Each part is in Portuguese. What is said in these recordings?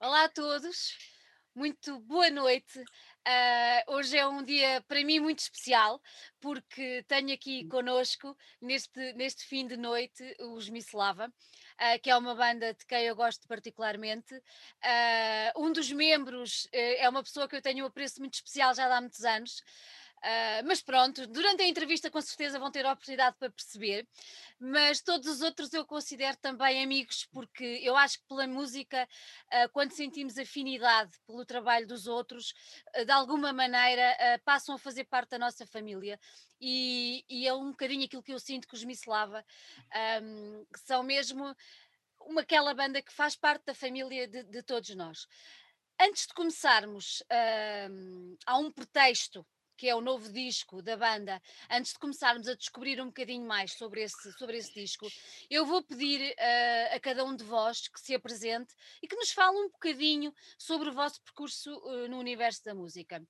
Olá a todos, muito boa noite. Uh, hoje é um dia para mim muito especial porque tenho aqui conosco neste, neste fim de noite os Mislava, uh, que é uma banda de quem eu gosto particularmente. Uh, um dos membros é uma pessoa que eu tenho um apreço muito especial já há muitos anos. Uh, mas pronto, durante a entrevista com certeza vão ter a oportunidade para perceber, mas todos os outros eu considero também amigos, porque eu acho que pela música, uh, quando sentimos afinidade pelo trabalho dos outros, uh, de alguma maneira passam a fazer parte da nossa família. E, e, é um bocadinho aquilo que eu sinto com os Mislava, um, que são mesmo uma, aquela banda que faz parte da família de, de todos nós. Antes de começarmos, há um pretexto que é o novo disco da banda, antes de começarmos a descobrir um bocadinho mais sobre esse, sobre esse disco, eu vou pedir uh, a cada um de vós que se apresente e que nos fale um bocadinho sobre o vosso percurso uh, no universo da música.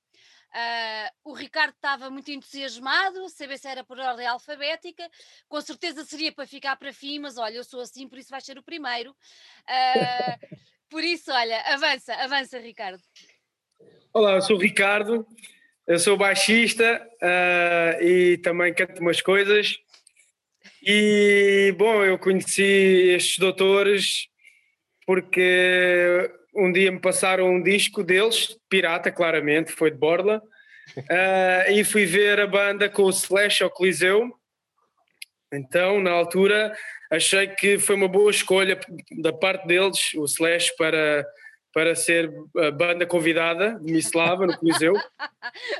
Uh, o Ricardo estava muito entusiasmado, saber se era por ordem alfabética, com certeza seria para ficar para fim, mas olha, eu sou assim, por isso vai ser o primeiro. Por isso, olha, avança, avança, Ricardo. Olá, eu sou o Ricardo, eu sou baixista uh, e também canto umas coisas. E, bom, eu conheci estes doutores porque um dia me passaram um disco deles, pirata, claramente, foi de Borla, uh, e fui ver a banda com o Slash ao Coliseu. Então, na altura, achei que foi uma boa escolha da parte deles, o Slash, para para ser a banda convidada de Mislava no Coliseu.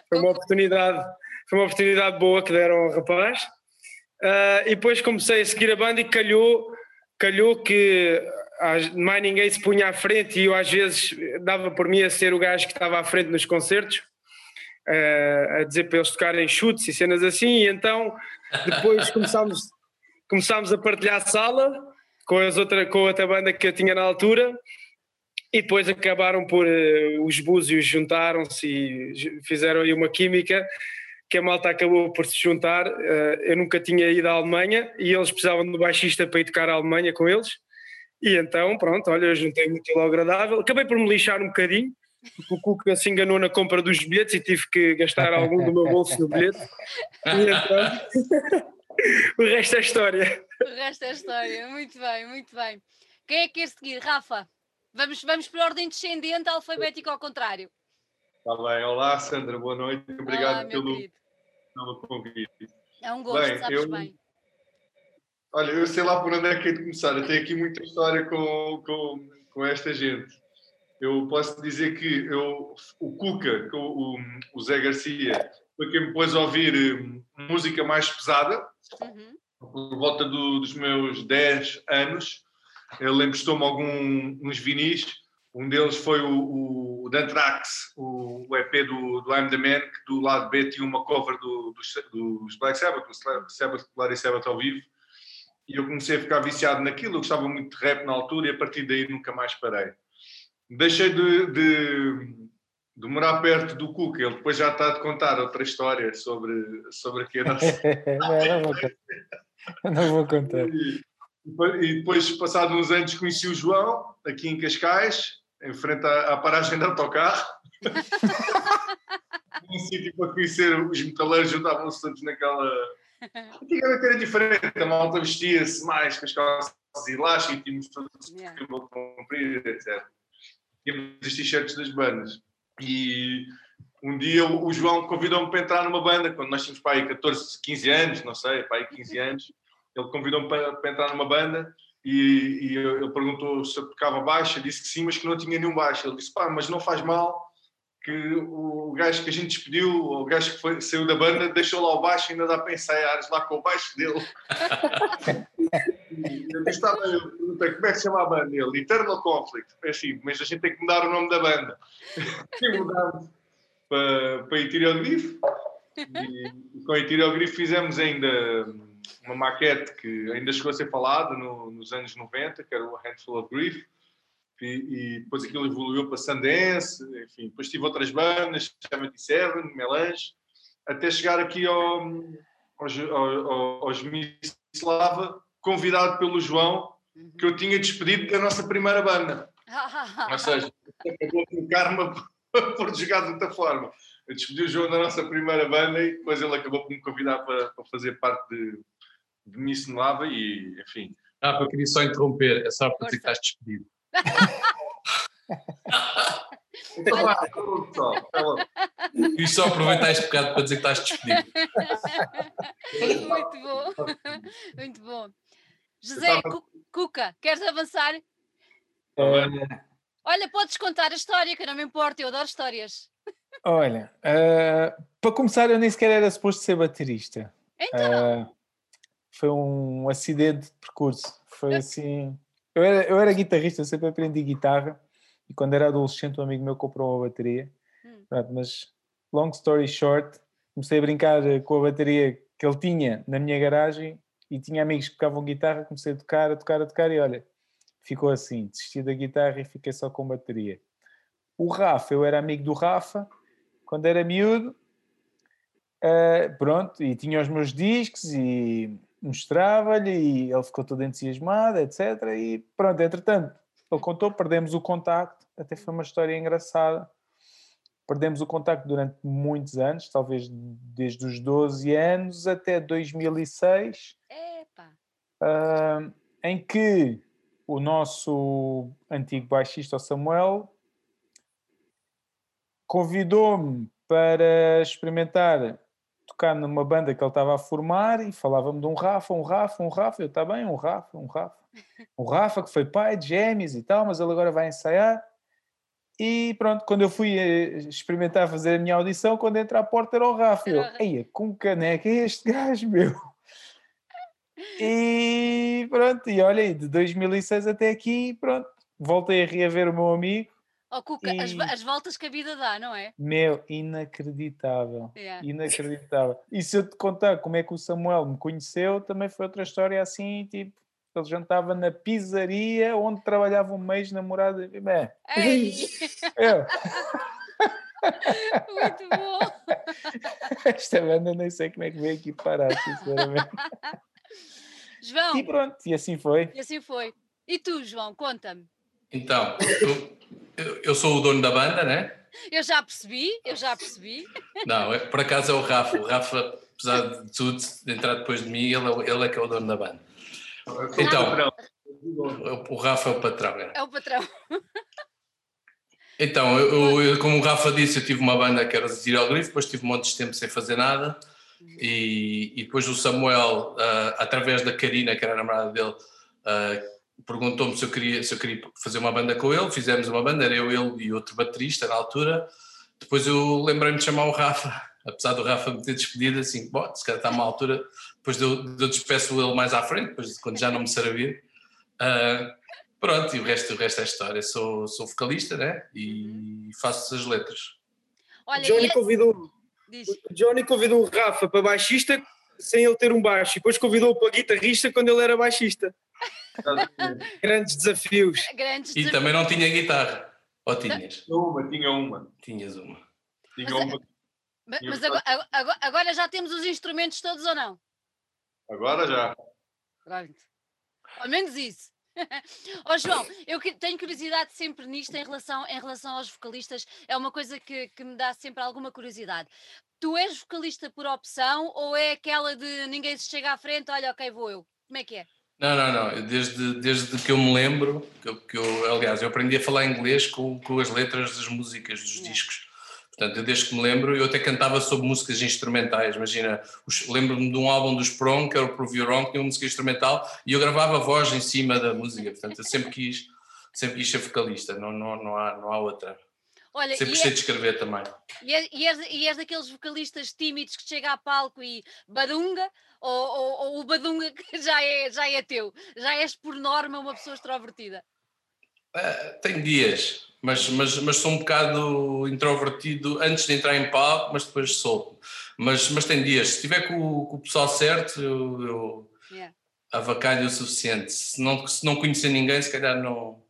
Foi uma oportunidade, foi uma oportunidade boa que deram ao rapaz. Uh, e depois comecei a seguir a banda e calhou, calhou que mais ninguém se punha à frente e eu às vezes dava por mim a ser o gajo que estava à frente nos concertos, uh, a dizer para eles tocarem chutes e cenas assim, e então depois começámos, começámos a partilhar sala com, as outra, com outra banda que eu tinha na altura e depois acabaram por. Uh, os búzios juntaram-se e fizeram aí uma química que a malta acabou por se juntar. Uh, eu nunca tinha ido à Alemanha e eles precisavam de baixista para ir tocar à Alemanha com eles. E então, pronto, olha, eu juntei muito ao agradável. Acabei por me lixar um bocadinho, porque o Cuca se enganou na compra dos bilhetes e tive que gastar algum do meu bolso no bilhete. E então. o resto é história. O resto é história, muito bem, muito bem. Quem é que quer seguir? Rafa? Vamos, vamos por ordem descendente, alfabético ao contrário. Está bem. Olá, Sandra, boa noite. Obrigado Olá, pelo, pelo convite. É um gosto, bem, sabes eu, bem. Olha, eu sei lá por onde é que é de começar. Eu tenho aqui muita história com, com, com esta gente. Eu posso dizer que eu, o Cuca, o, o Zé Garcia, foi quem me pôs a ouvir hum, música mais pesada, uhum. por volta do, dos meus 10 anos ele emprestou-me alguns vinis, um deles foi o, o Dantrax, o, o, EP do, do I'm the Man, que do lado B tinha uma cover do, dos, dos Black Sabbath, o Sabbath, Black Sabbath ao vivo, e eu comecei a ficar viciado naquilo, eu gostava muito de rap na altura e a partir daí nunca mais parei. Deixei de, de, de morar perto do Cook, ele depois já está a contar outra história sobre, sobre aqui a nossa... não, não, vou contar. Não vou contar. E depois, passados uns anos, conheci o João, aqui em Cascais, em frente à, à paragem de autocarro. um sítio para conhecer os metaleiros, juntavam-se todos naquela. Antigamente era diferente, a malta vestia-se mais com as calças elásticas, tínhamos todos yeah. cabelo comprido, etc. Tínhamos as t-shirts das bandas. E um dia o João convidou-me para entrar numa banda, quando nós tínhamos para aí 14, 15 anos, não sei, para aí 15 anos. Ele convidou-me para, para, entrar numa banda e, e, ele perguntou se eu tocava baixo, eu disse que sim, mas que não tinha nenhum baixo. Ele disse, pá, mas não faz mal, que o gajo que a gente despediu, o gajo que foi, saiu da banda, deixou lá o baixo e ainda dá para ensaiar lá com o baixo dele. eu disse, tá bem, eu perguntei, como é que se chama a banda? Ele, Eternal Conflict. É assim, mas a gente tem que mudar o nome da banda. e mudamos para, para Griff. E com Ethereal Griff fizemos ainda uma maquete que ainda chegou a ser falada no, nos anos 90, que era o Handful of Grief, e, e depois aquilo evoluiu para Sundance, enfim, depois tive outras bandas, 77, Melange, até chegar aqui ao, aos, aos, aos Mislava, convidado pelo João, que eu tinha despedido da nossa primeira banda. Ou seja, acabou com o karma por jogar de outra forma. Eu despedi o João da nossa primeira banda e depois ele acabou por me convidar para, para fazer parte de, de Miss Nova e, enfim. Ah, eu queria só interromper, é só para dizer que estás despedido. Então logo. E só aproveitar este bocado para dizer que estás despedido. Muito bom. Muito bom. José Cuca, queres avançar? Eh, Olha, podes contar a história, que eu não me importo, eu adoro histórias. olha, eh, para começar, eu nem sequer era suposto ser baterista. Então, Eh, foi um acidente de percurso. Foi assim. Eu era, eu era guitarrista, eu sempre aprendi guitarra. E quando era adolescente, um amigo meu comprou uma bateria. Hum. Pronto, mas, long story short, comecei a brincar com a bateria que ele tinha na minha garagem e tinha amigos que tocavam guitarra. Comecei a tocar, a tocar, a tocar e olha, ficou assim. Desisti da guitarra e fiquei só com bateria. O Rafa, eu era amigo do Rafa quando era miúdo. Uh, pronto, e tinha os meus discos e mostrava-lhe e ele ficou todo entusiasmado, etc. E pronto, entretanto, ele contou, perdemos o contacto, até foi uma história engraçada. Perdemos o contacto durante muitos anos, talvez desde os 12 anos até 2006, epá. uh, em que o nosso antigo baixista, o Samuel, convidou-me para experimentar tocar numa banda que ele estava a formar e falava-me de um Rafa, um Rafa, um Rafa. Eu, está bem, um Rafa, um Rafa. Um Rafa que foi pai de gêmeos e tal, mas ele agora vai ensaiar. E pronto, quando eu fui eh, experimentar fazer a minha audição, quando entra à porta era o Rafa. Eu, eia, com caneca é este gajo, meu. E pronto, e olha, aí, de 2006 até aqui, pronto, voltei a reaver o meu amigo. Oh, Cuca, as, E- va- as voltas que a vida dá, não é? Meu, inacreditável. Yeah. Inacreditável. E se eu te contar como é que o Samuel me conheceu, também foi outra história assim, tipo, ele jantava na pizzaria onde trabalhava um mês namorado. Bem, Ei, eu, muito bom. esta banda nem sei como é que veio aqui parar, sinceramente. João, E pronto, e assim foi. e assim foi. E tu, João, conta-me. Então, eu, eu- eu sou o dono da banda, né? Eu já percebi, eu já percebi. Não, é- por acaso é o Rafa. O Rafa, apesar de tudo, de entrar depois de mim, ele, é ele é que é o dono da banda. Então, Não, o Rafa é o patrão. é. É o patrão. Então, eu, eu- como o Rafa disse, eu tive uma banda que era os Hieroglifos, depois tive um monte de tempo sem fazer nada, e, e depois o Samuel, ah, através da Karina, que era a namorada dele, ah, perguntou-me se eu, queria, se eu queria fazer uma banda com ele, fizemos uma banda, era eu, ele e outro baterista na altura, depois eu lembrei-me de chamar o Rafa, apesar do Rafa me ter despedido, assim, bom, se calhar está uma altura, depois eu, eu despeço ele mais à frente, depois quando já não me servir. Ah, pronto, e o resto, o resto é história. Sou, sou vocalista, né? E faço as letras. Olha, Johnny e- é convidou, diz, o Johnny convidou o Rafa para baixista sem ele ter um baixo e depois convidou-o para guitarrista quando ele era baixista. Grandes desafios. grandes E desafios. também não tinha guitarra. Ou tinhas? tinha uma, tinha uma. Tinhas uma. Tinha Mas é- uma. Ma- tinha Mas ficado- agora, agora- agora já temos os instrumentos todos ou não? Agora já. Pronto. Ao menos isso. Ó João, eu tenho curiosidade sempre nisto em relação, em relação aos vocalistas, é uma coisa que, que me dá sempre alguma curiosidade. Tu és vocalista por opção ou é aquela de ninguém se chega à frente, olha, ok, vou eu? Como é que é? Não, não, não. Desde, desde que eu me lembro, que eu, que eu- aliás, eu aprendi a falar inglês com, com as letras das músicas, dos Yeah. discos. Portanto, eu desde que me lembro, eu até cantava sobre músicas instrumentais. Imagina, lembro-me de um álbum dos Prong, que era o Prove You Wrong, que tinha uma música instrumental, e eu gravava a voz em cima da música. Portanto, eu sempre quis, sempre quis ser vocalista, não, não, não, há, não há outra. Olha, Sempre gostei é- de escrever também. e, é- e és, e és daqueles vocalistas tímidos que chega a palco e badunga, ou, ou- ou o badunga que já é, já é teu? Já és por norma uma pessoa extrovertida? Ah, tenho dias, mas, mas, mas sou um bocado introvertido antes de entrar em palco, mas depois solto. Mas, mas tem dias, se estiver com, o- com o pessoal certo, eu, eu Yeah. avacalho o suficiente. Se não, se não conhecer ninguém, se calhar não.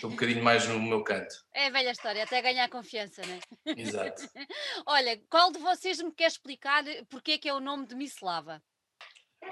Estou um bocadinho mais no meu canto. É a velha história, até ganhar confiança, não é? Exato. Olha, qual de vocês me quer explicar porque é que é o nome de Miss Lava?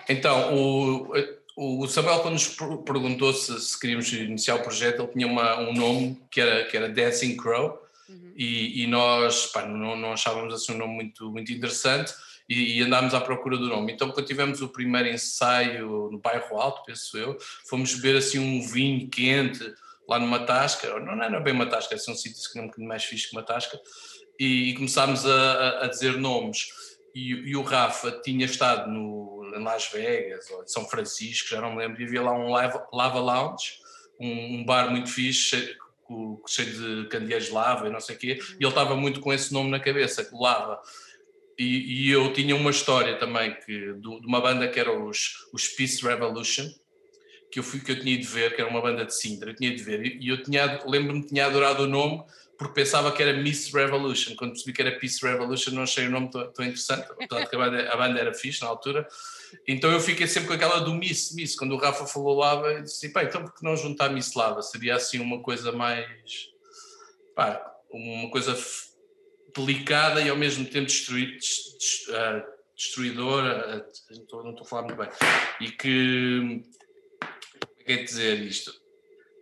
Então, o, o Samuel, quando nos perguntou se, se queríamos iniciar o projeto, ele tinha uma, um nome que era, que era Dancing Crow, uhum. e, e, nós pá, não, não, achávamos assim um nome muito, muito interessante e, e, andámos à procura do nome. Então, quando tivemos o primeiro ensaio no bairro Alto, penso eu, fomos beber assim um vinho quente lá numa tasca, não era bem uma tasca, assim um sítio que não mais fixe que uma tasca, e, e começámos a, a, dizer nomes. E, e, o Rafa tinha estado no, em Las Vegas ou em São Francisco, já não me lembro, e havia lá um Lava, lava Lounge, um, um, bar muito fixe, cheio, cheio de candeeiros de lava e não sei o quê, e ele estava muito com esse nome na cabeça, Lava. E, e, eu tinha uma história também que, de uma banda que era os, os Peace Revolution, que eu fui que eu tinha de ver, que era uma banda de Sintra, eu tinha de ver, e eu tinha, lembro-me que tinha adorado o nome porque pensava que era Miss Revolution. Quando percebi que era Peace Revolution, não achei o nome tão, tão interessante, portanto, a banda, a banda era fixe na altura. Então eu fiquei sempre com aquela do Miss, Miss. Quando o Rafa falou Lava, eu disse, pá, então por que não juntar Miss Lava? Seria assim uma coisa mais. pá, uma coisa delicada e ao mesmo tempo destruir, ah, destruidora. Ah, não estou a falar muito bem. E que. Quer dizer isto?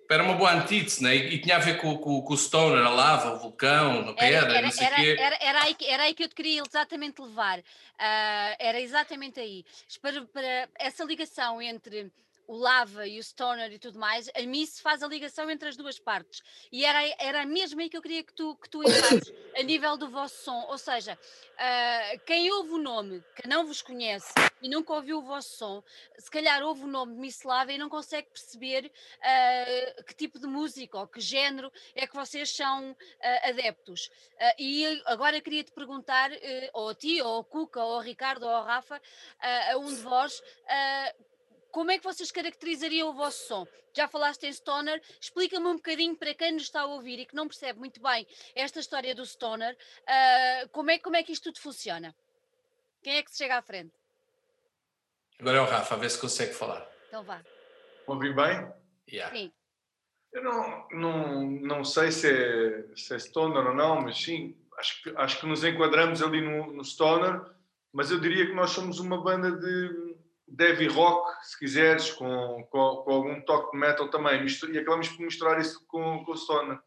era uma boa antítese, né? E, e, tinha a ver com, com, com, o Stoner, a lava, o vulcão, a pedra, era, não sei era, quê. Era, era, aí, era aí que eu te queria exatamente levar. Uh, era exatamente aí. Para, para essa ligação entre o Lava e o Stoner e tudo mais, a Miss faz a ligação entre as duas partes. E era, era mesmo aí que eu queria que tu, que tu entrases, a nível do vosso som. Ou seja, uh, quem ouve o nome, que não vos conhece e nunca ouviu o vosso som, se calhar ouve o nome de Miss Lava e não consegue perceber uh, que tipo de música ou que género é que vocês são uh, adeptos. e agora queria te perguntar, ou a ti, ou ao Cuca, ou ao Ricardo, ou ao Rafa, a um de vós, como é que vocês caracterizariam o vosso som? Já falaste em Stoner, explica-me um bocadinho para quem nos está a ouvir e que não percebe muito bem esta história do Stoner, uh, como, é, como é que isto tudo funciona? Quem é que se chega à frente? Agora é o Rafa, a ver se consegue falar. Então vá. Ouvi bem? Yeah. Sim. Eu não, não, não sei se é, se é Stoner ou não, mas sim, acho que, acho que nos enquadramos ali no, no Stoner, mas eu diria que nós somos uma banda de heavy rock, se quiseres, com, com, com, algum toque de metal também, e acabamos por misturar isso com, com o Stoner.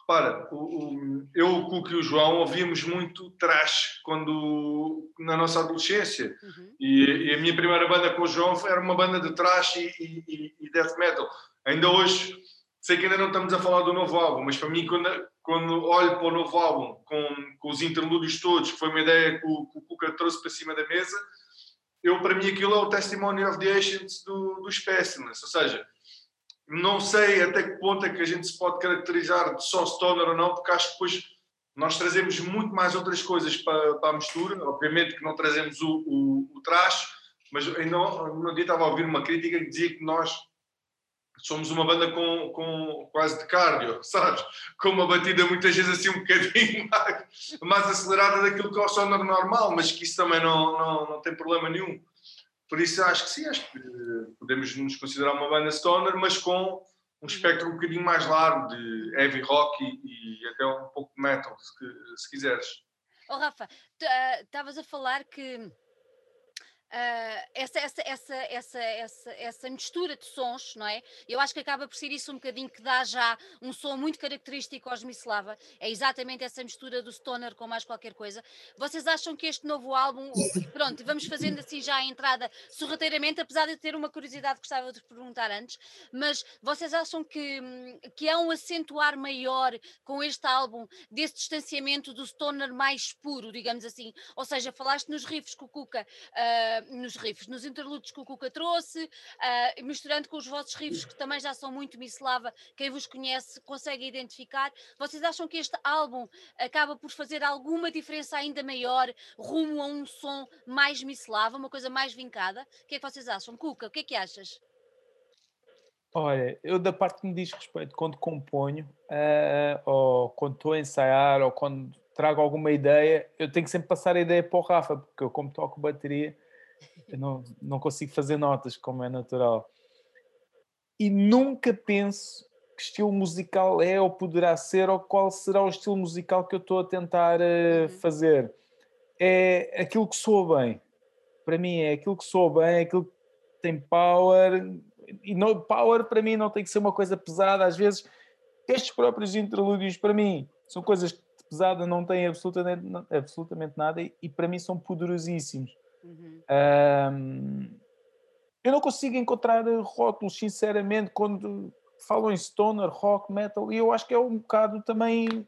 Repara, o, o, eu, o Cuco e o João ouvíamos muito trash quando, na nossa adolescência. Uhum. E, e, a minha primeira banda com o João era uma banda de trash e, e, e, death metal. Ainda hoje, sei que ainda não estamos a falar do novo álbum, mas para mim, quando, quando olho para o novo álbum, com, com os interlúdios todos, que foi uma ideia que o, que o Cuca trouxe para cima da mesa, eu para mim aquilo é o testimony of the ancients do, do specimens, ou seja, não sei até que ponto é que a gente se pode caracterizar de só stoner ou não, porque acho que depois nós trazemos muito mais outras coisas para, para a mistura, obviamente que não trazemos o, o, o trash, mas ainda no dia estava a ouvir uma crítica que dizia que nós somos uma banda com, com quase de cardio, sabes? Com uma batida muitas vezes assim um bocadinho mais, mais acelerada daquilo que é o sonoro normal, mas que isso também não, não, não tem problema nenhum. Por isso acho que sim, acho que podemos nos considerar uma banda stoner, mas com um espectro um bocadinho mais largo de heavy rock e, e até um pouco de metal, se, se quiseres. Oh, Rafa, ah, estavas uh, a falar que Uh, essa, essa, essa, essa, essa, essa mistura de sons, não é? Eu acho que acaba por ser isso um bocadinho que dá já um som muito característico aos Mislava. É exatamente essa mistura do stoner com mais qualquer coisa. Vocês acham que este novo álbum, pronto, vamos fazendo assim já a entrada sorrateiramente, apesar de ter uma curiosidade que gostava de perguntar antes, mas vocês acham que, que há um acentuar maior com este álbum desse distanciamento do stoner mais puro, digamos assim? Ou seja, falaste nos riffs com o Cuca. Uh, nos riffs, nos interludes que o Cuca trouxe, uh, misturando com os vossos riffs que também já são muito mislava, quem vos conhece consegue identificar. Vocês acham que este álbum acaba por fazer alguma diferença ainda maior rumo a um som mais mislava, uma coisa mais vincada? O que é que vocês acham? Cuca, o que é que achas? Olha, eu da parte que me diz respeito, quando componho, uh, ou quando estou a ensaiar, ou quando trago alguma ideia, eu tenho que sempre passar a ideia para o Rafa, porque eu como toco bateria, eu não, não consigo fazer notas, como é natural. E nunca penso que estilo musical é ou poderá ser, ou qual será o estilo musical que eu estou a tentar uh, fazer. É aquilo que soa bem. Para mim, é aquilo que soa bem, é aquilo tem power, e no, power para mim não tem que ser uma coisa pesada, às vezes estes próprios interlúdios para mim são coisas que pesada não têm absolutamente, absolutamente nada e, e para mim são poderosíssimos. Uhum. Um, eu não consigo encontrar rótulos, sinceramente, quando falam em stoner, rock, metal, e eu acho que é um bocado também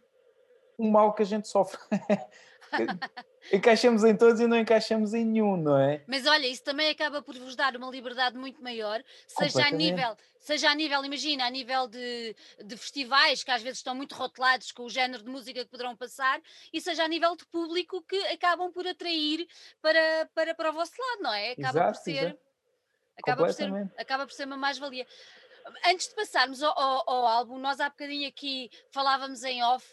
um mal que a gente sofre. encaixamos em todos e não encaixamos em nenhum, não é? Mas olha, isso também acaba por vos dar uma liberdade muito maior, seja a nível, seja a nível, imagina, a nível de, de festivais que às vezes estão muito rotulados com o género de música que poderão passar, e seja a nível de público que acabam por atrair para, para, para o vosso lado, não é? Acaba exato, por ser. Acaba por, ser, acaba por ser uma mais-valia. Antes de passarmos ao, ao, ao, álbum, nós há bocadinho aqui falávamos em off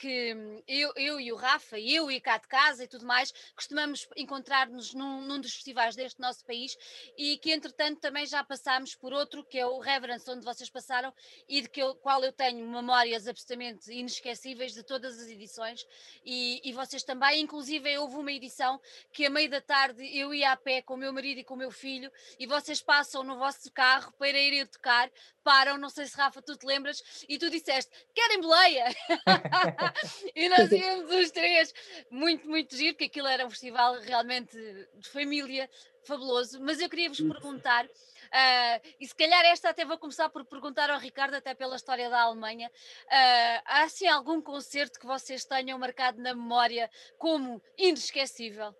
que hum, eu, eu e o Rafa, eu e cá de casa e tudo mais, costumamos encontrar-nos num, num, dos festivais deste nosso país e que entretanto também já passámos por outro que é o Reverence, onde vocês passaram e de que eu, qual eu tenho memórias absolutamente inesquecíveis de todas as edições e, e vocês também, inclusive houve uma edição que a meio da tarde eu ia a pé com o meu marido e com o meu filho e vocês passam no vosso carro para irem tocar param, não sei se Rafa, tu te lembras, e tu disseste, querem boleia? e nós íamos os três, muito, muito giro, porque aquilo era um festival realmente de família, fabuloso, mas eu queria vos perguntar, uh, e se calhar esta até vou começar por perguntar ao Ricardo, até pela história da Alemanha, uh, há assim algum concerto que vocês tenham marcado na memória como inesquecível?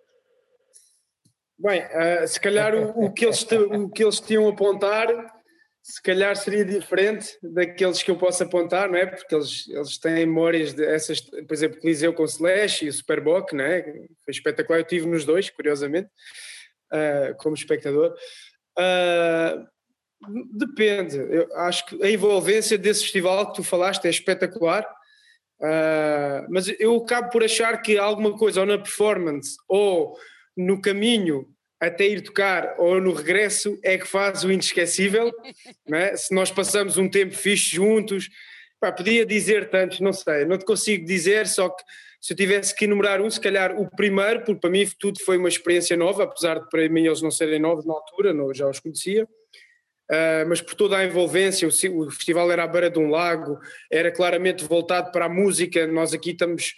Bem, uh, se calhar o, o, que eles o que eles tinham a apontar se calhar seria diferente daqueles que eu posso apontar, não é? Porque eles, eles têm memórias de essas, por exemplo, Coliseu com Slash e o Superboc, não é? Foi espetacular, eu tive nos dois, curiosamente, uh, como espectador. Uh, depende, eu acho que a envolvência desse festival que tu falaste é espetacular, uh, mas eu acabo por achar que alguma coisa ou na performance ou no caminho até ir tocar ou no regresso é que faz o inesquecível, é? se nós passamos um tempo fixe juntos, pá, podia dizer tantos, não sei, não te consigo dizer, só que se eu tivesse que enumerar um, se calhar o primeiro, porque para mim tudo foi uma experiência nova, apesar de para mim eles não serem novos na altura, não, já os conhecia, uh, mas por toda a envolvência, o, o festival era à beira de um lago, era claramente voltado para a música, nós aqui estamos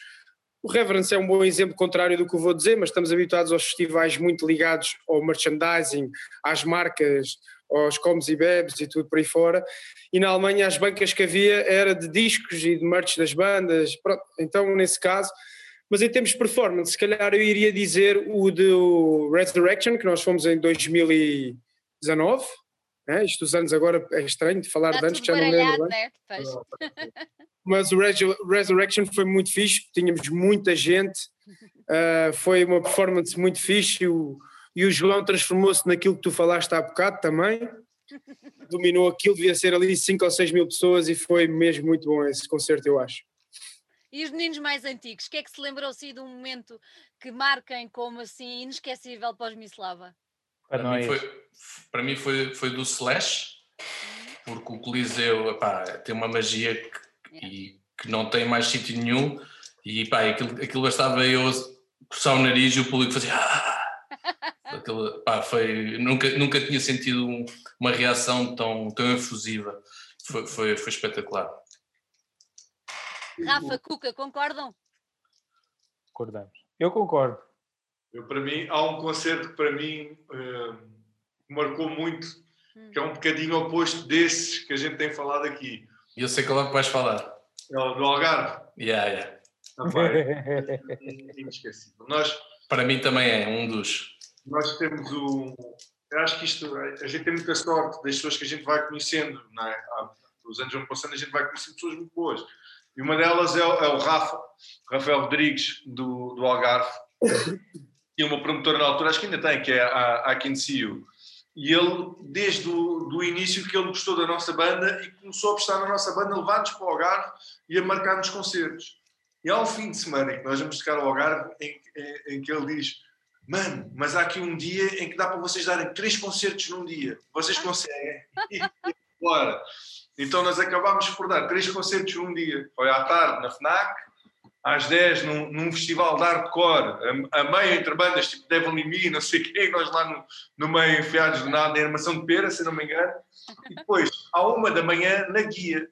o Reverence é um bom exemplo contrário do que eu vou dizer, mas estamos habituados aos festivais muito ligados ao merchandising, às marcas, aos comes e bebes e tudo por aí fora. E na Alemanha as bancas que havia era de discos e de merch das bandas, pronto, então nesse caso. Mas em termos de performance, se calhar eu iria dizer o do Resurrection, que nós fomos em 2019. Né? Isto anos agora é estranho de falar de anos que já não lembro. Né? mas o Resurrection foi muito fixe, tínhamos muita gente, uh, foi uma performance muito fixe o, e o João transformou-se naquilo que tu falaste há bocado também, dominou aquilo, devia ser ali 5 ou 6 mil pessoas e foi mesmo muito bom esse concerto, eu acho. E os meninos mais antigos, o que é que se lembrou assim de um momento que marquem como assim inesquecível para os Mislava? Para, para mim, foi, para mim foi, foi do Slash, porque o Coliseu epá, tem uma magia que e que não tem mais sítio nenhum. E pá, aquilo, aquilo bastava eu coçar o nariz e o público fazia. Ah! Aquilo, pá, foi, nunca, nunca tinha sentido um, uma reação tão, tão efusiva. Foi, foi, foi espetacular. Rafa, Cuca, concordam? Concordamos. Eu concordo. Eu, para mim, há um concerto que para mim uh, marcou muito, hum. que é um bocadinho oposto desses que a gente tem falado aqui. E eu sei qual é que vais falar. É o do Algarve. Yeah, yeah. é inesquecível. Nós, Para mim também é um dos. Nós temos o. Eu acho que isto. A gente tem muita sorte das pessoas que a gente vai conhecendo. Não é? Os anos vão passando, a gente vai conhecendo pessoas muito boas. E uma delas é o, é o Rafa, Rafael Rodrigues, do, do Algarve. Tinha uma promotora na altura, acho que ainda tem, que é a, a Kinsio e ele, desde o do início, que ele gostou da nossa banda e começou a prestar na nossa banda, levar-nos para o Algarve e a marcar-nos concertos. E há um fim de semana que nós vamos tocar ao Algarve em, em, em, que ele diz: Mano, mas há aqui um dia em que dá para vocês darem três concertos num dia. Vocês conseguem? Bora! Então nós acabámos por dar três concertos num dia. Foi à tarde na FNAC, às 10 num, num festival de hardcore, a, a meio entre bandas tipo Devil in Me, não sei o quê, nós lá no, no meio enfiados de nada, em armação de pera, se não me engano. E depois, à uma da manhã, na guia.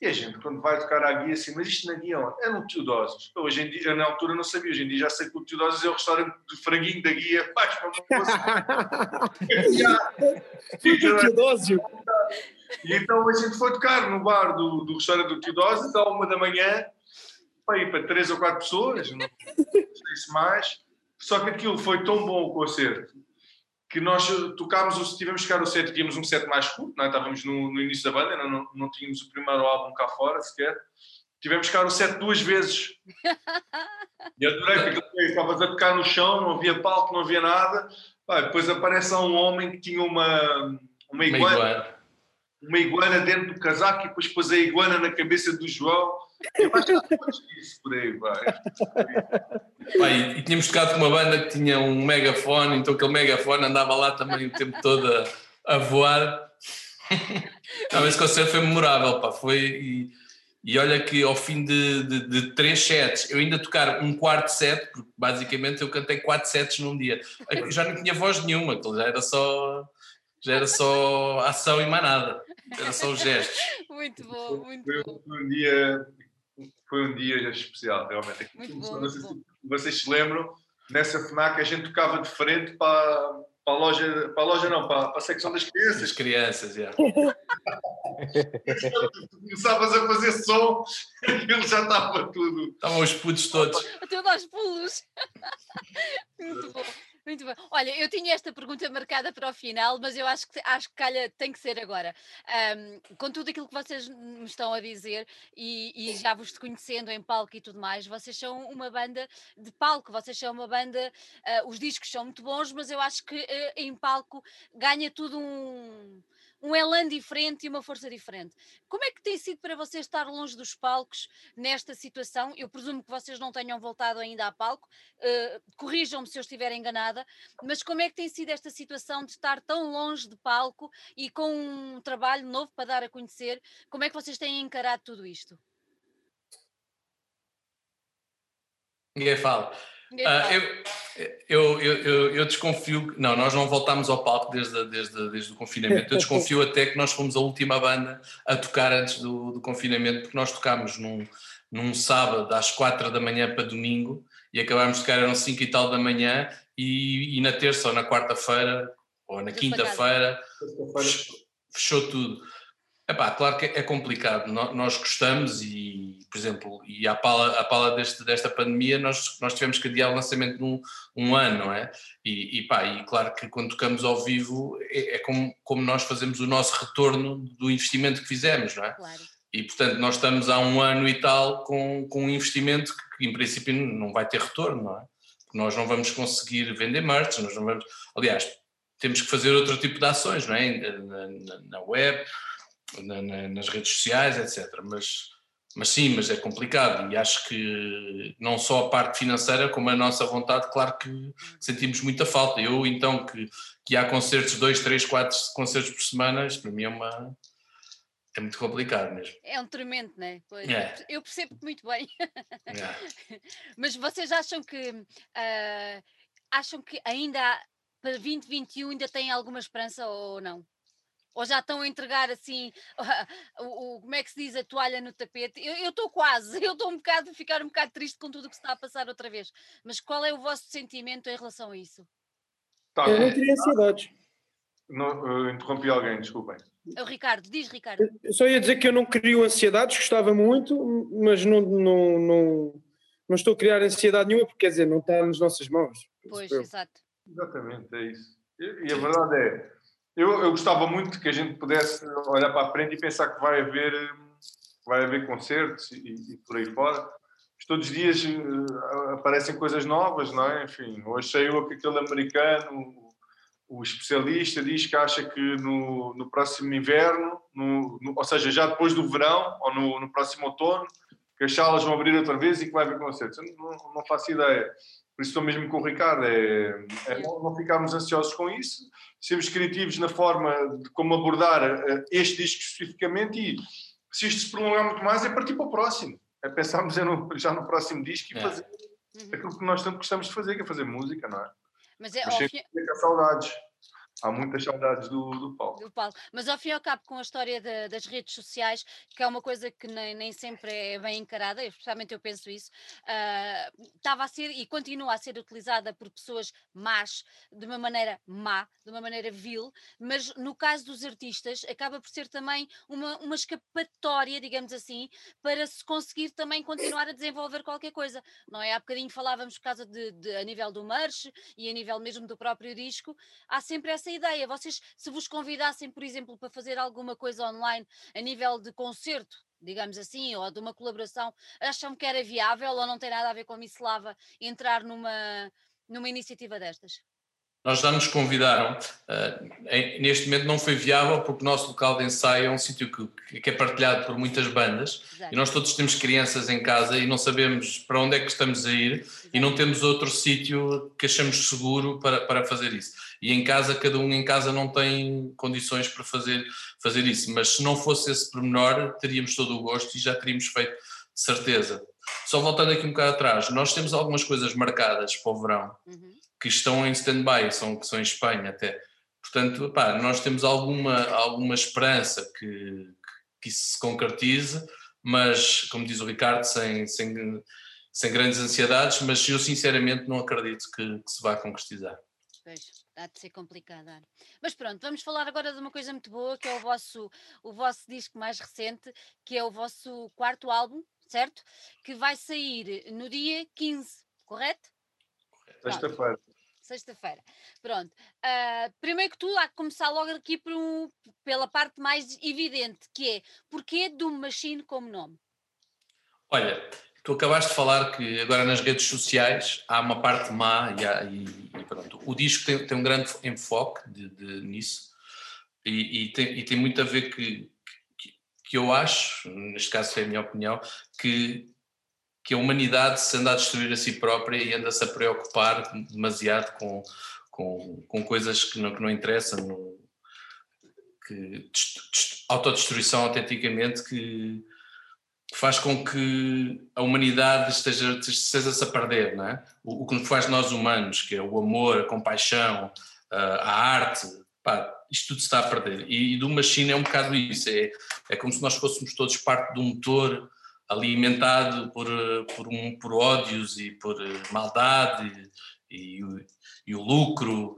E a gente, quando vai tocar à guia, assim, mas isto na guia onde? É no Teodosios. Eu, hoje em dia, na altura não sabia, hoje em dia já sei que o Teodosios é o restaurante de franguinho da guia. Faz para Teodósio. E então a gente foi tocar no bar do, do restaurante do Teodosios, à uma da manhã, para ir para três ou quatro pessoas, não sei se mais. Só que aquilo foi tão bom o concerto que nós tocámos, tivemos que tocar o set, tínhamos um set mais curto, não é? estávamos no, no, início da banda, não, não, não, tínhamos o primeiro álbum cá fora sequer. Tivemos que tocar o set duas vezes. E adorei, porque estavas a tocar no chão, não havia palco, não havia nada. Vai, depois aparece um homem que tinha uma, uma iguana, uma iguana dentro do casaco e depois pôs a iguana na cabeça do João isso por aí, vai. Pai, e tínhamos tocado com uma banda que tinha um megafone, então aquele megafone andava lá também o tempo todo a, a voar. Não, esse concerto foi memorável, pá, foi. E, e olha que ao fim de, de, de, três sets, eu ainda tocar um quarto set, porque basicamente eu cantei quatro sets num dia. Eu já não tinha voz nenhuma, já era só, já era só ação e mais nada. Era só os gestos. Muito bom, muito foi, bom. Foi um dia foi um dia especial, realmente. Bom, se vocês se lembram, nessa FNAC a gente tocava de frente para, para a loja, para a loja não, para, para a secção das crianças. As crianças, já. Começavas a fazer som, aquilo já estava tudo. Estavam os putos todos. Até aos pulos. Muito bom. Muito bem. Olha, eu tinha esta pergunta marcada para o final, mas eu acho que acho que calha tem que ser agora. Um, com tudo aquilo que vocês me estão a dizer e, e, já vos conhecendo em palco e tudo mais, vocês são uma banda de palco, vocês são uma banda. Uh, os discos são muito bons, mas eu acho que uh, em palco ganha tudo um um elan diferente e uma força diferente. Como é que tem sido para vocês estar longe dos palcos nesta situação? Eu presumo que vocês não tenham voltado ainda a palco, uh, corrijam-me se eu estiver enganada, mas como é que tem sido esta situação de estar tão longe de palco e com um trabalho novo para dar a conhecer? Como é que vocês têm encarado tudo isto? Ninguém fala. Uh, eu, eu, eu, eu, desconfio. Não, nós não voltámos ao palco desde, desde, desde o confinamento. Eu desconfio até que nós fomos a última banda a tocar antes do, do confinamento, porque nós tocámos num, num sábado às quatro da manhã para domingo e acabámos de tocar, eram cinco e tal da manhã, e, e na terça ou na quarta-feira ou na quinta-feira fechou, fechou tudo. Epá, claro que é complicado, nós gostamos e, por exemplo, e à pala, à pala deste, desta pandemia nós, nós tivemos que adiar o lançamento de um, um ano, não é? E, e, pá, e claro que quando tocamos ao vivo é, é, como, como nós fazemos o nosso retorno do investimento que fizemos, não é? Claro. E portanto nós estamos há um ano e tal com, com um investimento que, em princípio não vai ter retorno, não é? Nós não vamos conseguir vender merch, nós não vamos... Aliás, temos que fazer outro tipo de ações, não é? na, na, na web na, na, nas redes sociais, etc. Mas, mas sim, mas é complicado e acho que não só a parte financeira, como a nossa vontade, claro que sentimos muita falta. Eu, então, que, que há concertos, dois, três, quatro concertos por semana, isto para mim é uma. É muito complicado mesmo. É um tremendo, não é? Pois, é. Eu percebo muito bem. É. Mas vocês acham que uh, acham que ainda há, para 2021 ainda tem alguma esperança ou não? Ou já estão a entregar assim, o, o, como é que se diz, a toalha no tapete? Eu estou quase, eu estou um bocado, ficar um bocado triste com tudo o que se está a passar outra vez. Mas qual é o vosso sentimento em relação a isso? Tá, eu não teria ansiedades. Não, interrompi alguém, desculpem. É o Ricardo, diz Ricardo. Eu só ia dizer que eu não crio ansiedades, gostava muito, mas não, não, não, não estou a criar ansiedade nenhuma, porque quer dizer, não está nas nossas mãos. Pois, exato. Exatamente, é isso. E, e a verdade é, eu, eu gostava muito que a gente pudesse olhar para a frente e pensar que vai haver, vai haver concertos e, e por aí fora. Mas todos os dias uh, aparecem coisas novas, não é? Enfim, hoje saiu aquele americano, o especialista diz que acha que no, no próximo inverno, no, no, ou seja, já depois do verão ou no, no, próximo outono, que as salas vão abrir outra vez e que vai haver concertos. Eu não, não faço ideia. Por isso estou mesmo com o Ricardo, é, é não, não ficarmos ansiosos com isso, sermos criativos na forma de como abordar eh, este disco especificamente e se isto se prolongar muito mais é partir para o próximo. é pensarmos é no, já no próximo disco e É. fazer Uhum. aquilo que nós tanto gostamos de fazer, que é fazer música, não é? Mas é Mas que há saudades. Há muitas saudades do, do palco. do Paulo. Mas ao fim e ao cabo, com a história da- das redes sociais, que é uma coisa que nem, nem sempre é bem encarada, especialmente eu penso isso, ah, estava a ser e continua a ser utilizada por pessoas más, de uma maneira má, de uma maneira vil, mas no caso dos artistas, acaba por ser também uma, uma escapatória, digamos assim, para se conseguir também continuar a desenvolver qualquer coisa. Não é? Há bocadinho falávamos por causa de, de- a nível do merch e a nível mesmo do próprio disco, há sempre essa ideia. Vocês, se vos convidassem, por exemplo, para fazer alguma coisa online a nível de concerto, digamos assim, ou de uma colaboração, acham que era viável ou não tem nada a ver com a Misslava entrar numa, numa iniciativa destas? Nós já nos convidaram. uh, neste momento não foi viável porque o nosso local de ensaio é um sítio que, que é partilhado por muitas bandas Exato, e nós todos temos crianças em casa e não sabemos para onde é que estamos a ir e não temos outro sítio que achamos seguro para, para fazer isso. E em casa, cada um em casa não tem condições para fazer, fazer isso. Mas se não fosse esse pormenor, teríamos todo o gosto e já teríamos feito de certeza. Só voltando aqui um bocado atrás, nós temos algumas coisas marcadas para o verão Uhum. que estão em stand-by, são, que são em Espanha até. Portanto, pá, nós temos alguma, alguma esperança que, que isso se concretize, mas, como diz o Ricardo, sem, sem, sem grandes ansiedades, mas eu sinceramente não acredito que, que se vá concretizar. Pois, há de ser complicado. Ana. Mas pronto, vamos falar agora de uma coisa muito boa, que é o vosso, o vosso disco mais recente, que é o vosso quarto álbum, certo? Que vai sair no dia 15, correto? Sexta-feira. Sexta-feira. Pronto. Ah, primeiro que tudo, há que começar logo aqui por um- pela parte mais evidente, que é porquê Doom Machine como nome? Olha, tu acabaste de falar que agora nas redes sociais há uma parte má e, há- e- e pronto. O disco tem, tem um grande enfoque de, de- nisso e, e tem, e tem muito a ver que, que, que eu acho, neste caso é a minha opinião, que, que a humanidade se anda a destruir a si própria e anda-se a preocupar demasiado com, com, com coisas que não, que não interessam, no- que dest- dest- autodestruição autenticamente que faz com que a humanidade esteja, esteja-se a perder, não é? O, o que nos faz nós humanos, que é o amor, a compaixão, a, a arte, pá, isto tudo se está a perder. E, do Machine é um bocado isso, é, é como se nós fôssemos todos parte de um motor alimentado por, por, um, por ódios e por eh, maldade e, e o, e o lucro,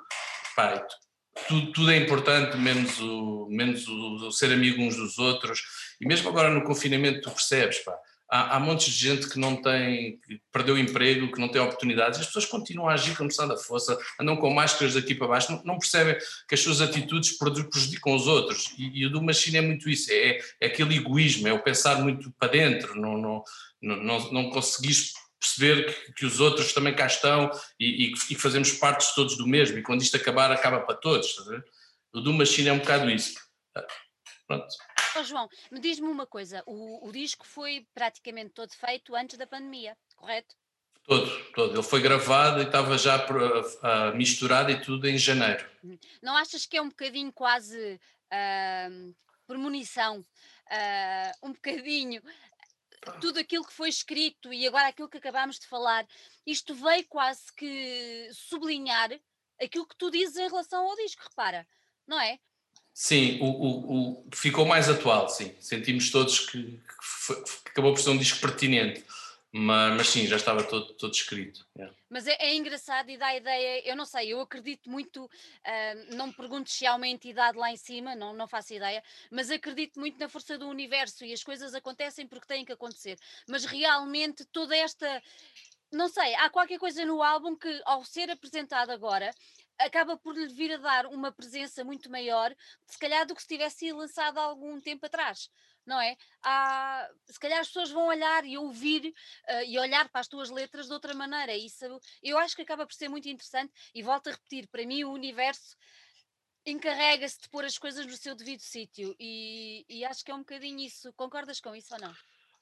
pá, e tudo, tudo é importante, menos, o, menos o, o ser amigo uns dos outros. E mesmo agora no confinamento, tu percebes, pá, há, há montes de gente que não tem, que perdeu emprego, que não tem oportunidades, as pessoas continuam a agir como se nada fosse, andam com máscaras daqui para baixo, não, não percebem que as suas atitudes prejudicam os outros. E, e o do Machine é muito isso, é, é aquele egoísmo, é o pensar muito para dentro, não, não, não, não, perceber que, que, os outros também cá estão e, que fazemos partes todos do mesmo, e quando isto acabar, acaba para todos. O do Machine é um bocado isso. Pronto. Oh, João, me diz-me uma coisa: o, o, disco foi praticamente todo feito antes da pandemia, correto? Todo, todo. Ele foi gravado e estava já uh, misturado e tudo em janeiro. Não achas que é um bocadinho quase uh, premonição, uh, um bocadinho tudo aquilo que foi escrito e agora aquilo que acabámos de falar, isto veio quase que sublinhar aquilo que tu dizes em relação ao disco, repara, não é? Sim, o, o, o ficou mais atual, sim. Sentimos todos que, que, foi, que, acabou por ser um disco pertinente, mas, mas sim, já estava todo, todo escrito. Yeah. Mas é, é, engraçado e dá a ideia, eu não sei, eu acredito muito, uh, não me perguntes se há uma entidade lá em cima, não, não faço ideia, mas acredito muito na força do universo e as coisas acontecem porque têm que acontecer. Mas realmente toda esta. Não sei, há qualquer coisa no álbum que, ao ser apresentado agora, acaba por lhe vir a dar uma presença muito maior, se calhar, do que se tivesse lançado há algum tempo atrás, não é? Há, se calhar as pessoas vão olhar e ouvir uh, e olhar para as tuas letras de outra maneira. Isso eu acho que acaba por ser muito interessante e volto a repetir, para mim o universo encarrega-se de pôr as coisas no seu devido sítio e, e, acho que é um bocadinho isso. Concordas com isso ou não?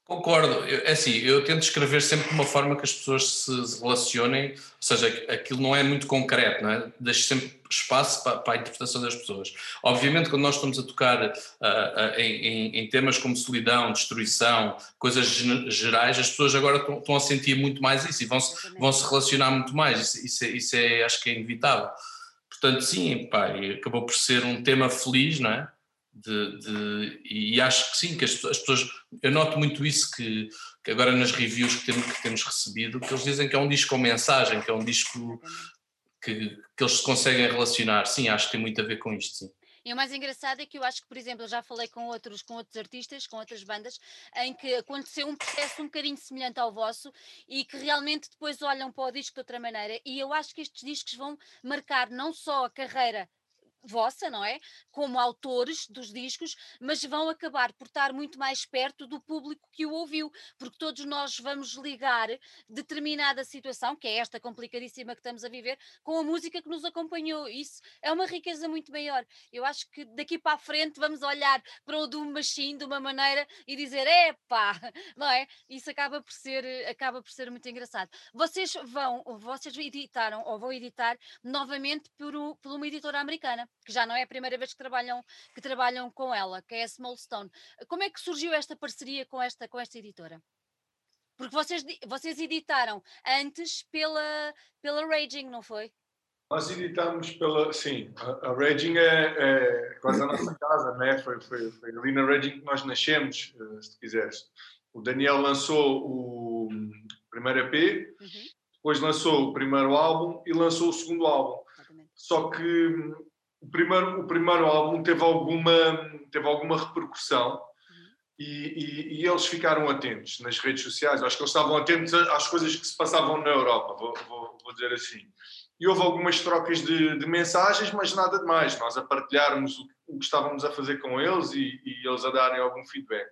Concordo. É assim, eu tento escrever sempre de uma forma que as pessoas se relacionem, ou seja, aquilo não é muito concreto, não é? Deixo sempre espaço para, para a interpretação das pessoas. Obviamente, quando nós estamos a tocar uh, uh, em, em, temas como solidão, destruição, coisas gerais, as pessoas agora estão, estão a sentir muito mais isso e vão se, vão -se relacionar muito mais. Isso, isso, é, isso é, acho que é inevitável. Portanto, sim, pá, acabou por ser um tema feliz, não é? De, de, e acho que sim, que as, as, pessoas. Eu noto muito isso que, que agora nas reviews que temos, que temos, recebido, que eles dizem que é um disco com mensagem, que é um disco que, que eles se conseguem relacionar. Sim, acho que tem muito a ver com isto, sim. E o mais engraçado é que eu acho que, por exemplo, eu já falei com outros, com outros artistas, com outras bandas, em que aconteceu um processo um bocadinho semelhante ao vosso e que realmente depois olham para o disco de outra maneira. E eu acho que estes discos vão marcar não só a carreira vossa, não é? Como autores dos discos, mas vão acabar por estar muito mais perto do público que o ouviu, porque todos nós vamos ligar determinada situação, que é esta complicadíssima que estamos a viver, com a música que nos acompanhou. Isso é uma riqueza muito maior. Eu acho que daqui para a frente vamos olhar para o Doom Machine de uma maneira e dizer, epá, não é? Isso acaba por ser, acaba por ser muito engraçado. Vocês vão, vocês editaram ou vão editar novamente por, por uma editora americana que já não é a primeira vez que trabalham, que trabalham com ela, que é a Small Stone. Como é que surgiu esta parceria com esta, com esta editora? Porque vocês, vocês editaram antes pela, pela Raging, não foi? Nós editamos pela. Sim, a, a Raging é, é, quase a nossa casa, né? foi, foi, foi ali na Raging que nós nascemos, eh, se quiseres. O Daniel lançou o primeiro EP, uhum. depois lançou o primeiro álbum e lançou o segundo álbum. Exatamente. Só que o primeiro, o primeiro álbum teve alguma, teve alguma repercussão uhum. e, e, e, eles ficaram atentos nas redes sociais. Acho que eles estavam atentos às coisas que se passavam na Europa, vou, vou, vou dizer assim. E houve algumas trocas de, de, mensagens, mas nada de mais. Nós a partilharmos o, o que estávamos a fazer com eles e, e eles a darem algum feedback.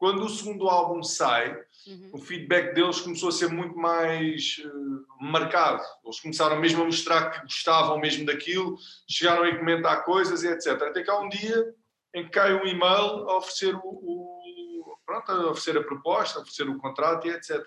Quando o segundo álbum sai, uhum. o feedback deles começou a ser muito mais uh, marcado. Eles começaram mesmo a mostrar que gostavam mesmo daquilo, chegaram a comentar coisas e etc. Até que há um dia em que cai um e-mail a oferecer o, o pronto, a oferecer a proposta, a oferecer o contrato e etc.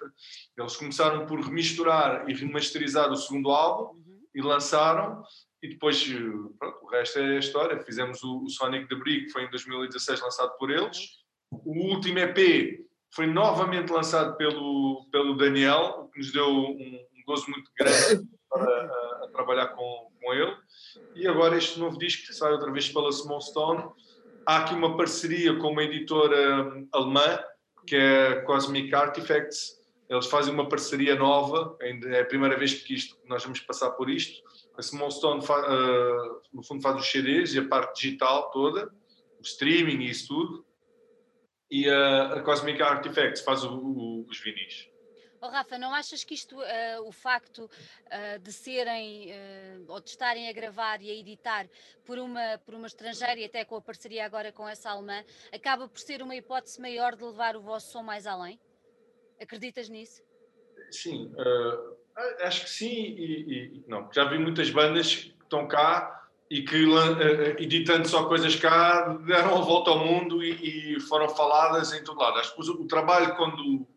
Eles começaram por remisturar e remasterizar o segundo álbum uhum. e lançaram e depois eh, pronto, o resto é a história. Fizemos o, o Sonic the Brick, que foi em 2016 lançado por eles o último EP foi novamente lançado pelo, pelo Daniel, o que nos deu um, um gozo muito grande para a, a trabalhar com, com ele. E agora este novo disco que sai outra vez pela Small Stone. Há aqui uma parceria com uma editora hum, alemã, que é Cosmic Artifacts. Eles fazem uma parceria nova, é a primeira vez que isto, nós vamos passar por isto. A Small Stone, uh, no fundo, faz os CDs e a parte digital toda, o streaming e isso tudo e a, a Cosmic Artifacts faz o, o, os vinis. Oh, Rafa, não achas que isto, uh, o facto uh, de serem uh, ou de estarem a gravar e a editar por uma, por uma estrangeira e até com a parceria agora com essa alemã, acaba por ser uma hipótese maior de levar o vosso som mais além? Acreditas nisso? Sim, acho que sim e, e, não. Já vi muitas bandas que estão cá e que uh, editando só coisas cá deram a volta ao mundo e, e foram faladas em todo lado. Acho que o, o, trabalho quando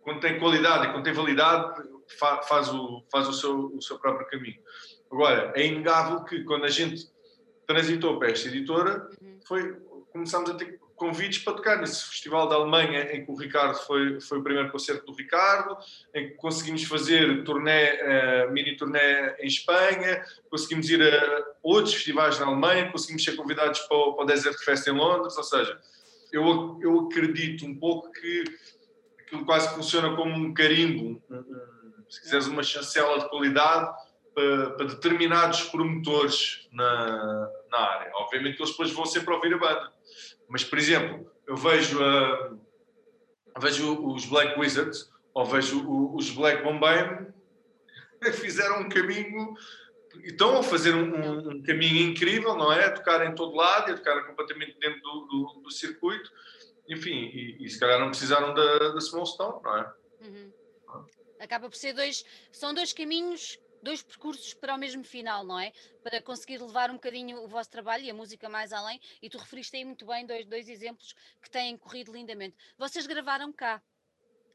quando tem qualidade e quando tem validade fa, faz o faz o seu o seu próprio caminho. Agora é inegável que quando a gente transitou para esta editora uhum. foi começamos a ter convites para tocar nesse festival da Alemanha em que o Ricardo foi, foi o primeiro concerto do Ricardo, em que conseguimos fazer turnê, uh, mini turnê em Espanha, conseguimos ir a outros festivais na Alemanha, conseguimos ser convidados para o, para o Desert Fest em Londres, ou seja, eu, eu acredito um pouco que aquilo quase funciona como um carimbo, se quiseres uma chancela de qualidade para, para determinados promotores na, na área. Obviamente que eles depois vão sempre ouvir a banda mas, por exemplo, eu vejo, uh, vejo os Black Wizards ou vejo os Black Bombay fizeram um caminho estão a fazer um, um, um, caminho incrível, não é? A tocar em todo lado e a tocar completamente dentro do, do, do circuito. Enfim, e, e, se calhar não precisaram da, da Small Stone, não é? Uhum. Acaba por ser dois, são dois caminhos dois percursos para o mesmo final, não é? Para conseguir levar um bocadinho o vosso trabalho e a música mais além, e tu referiste aí muito bem dois, dois exemplos que têm corrido lindamente. Vocês gravaram cá,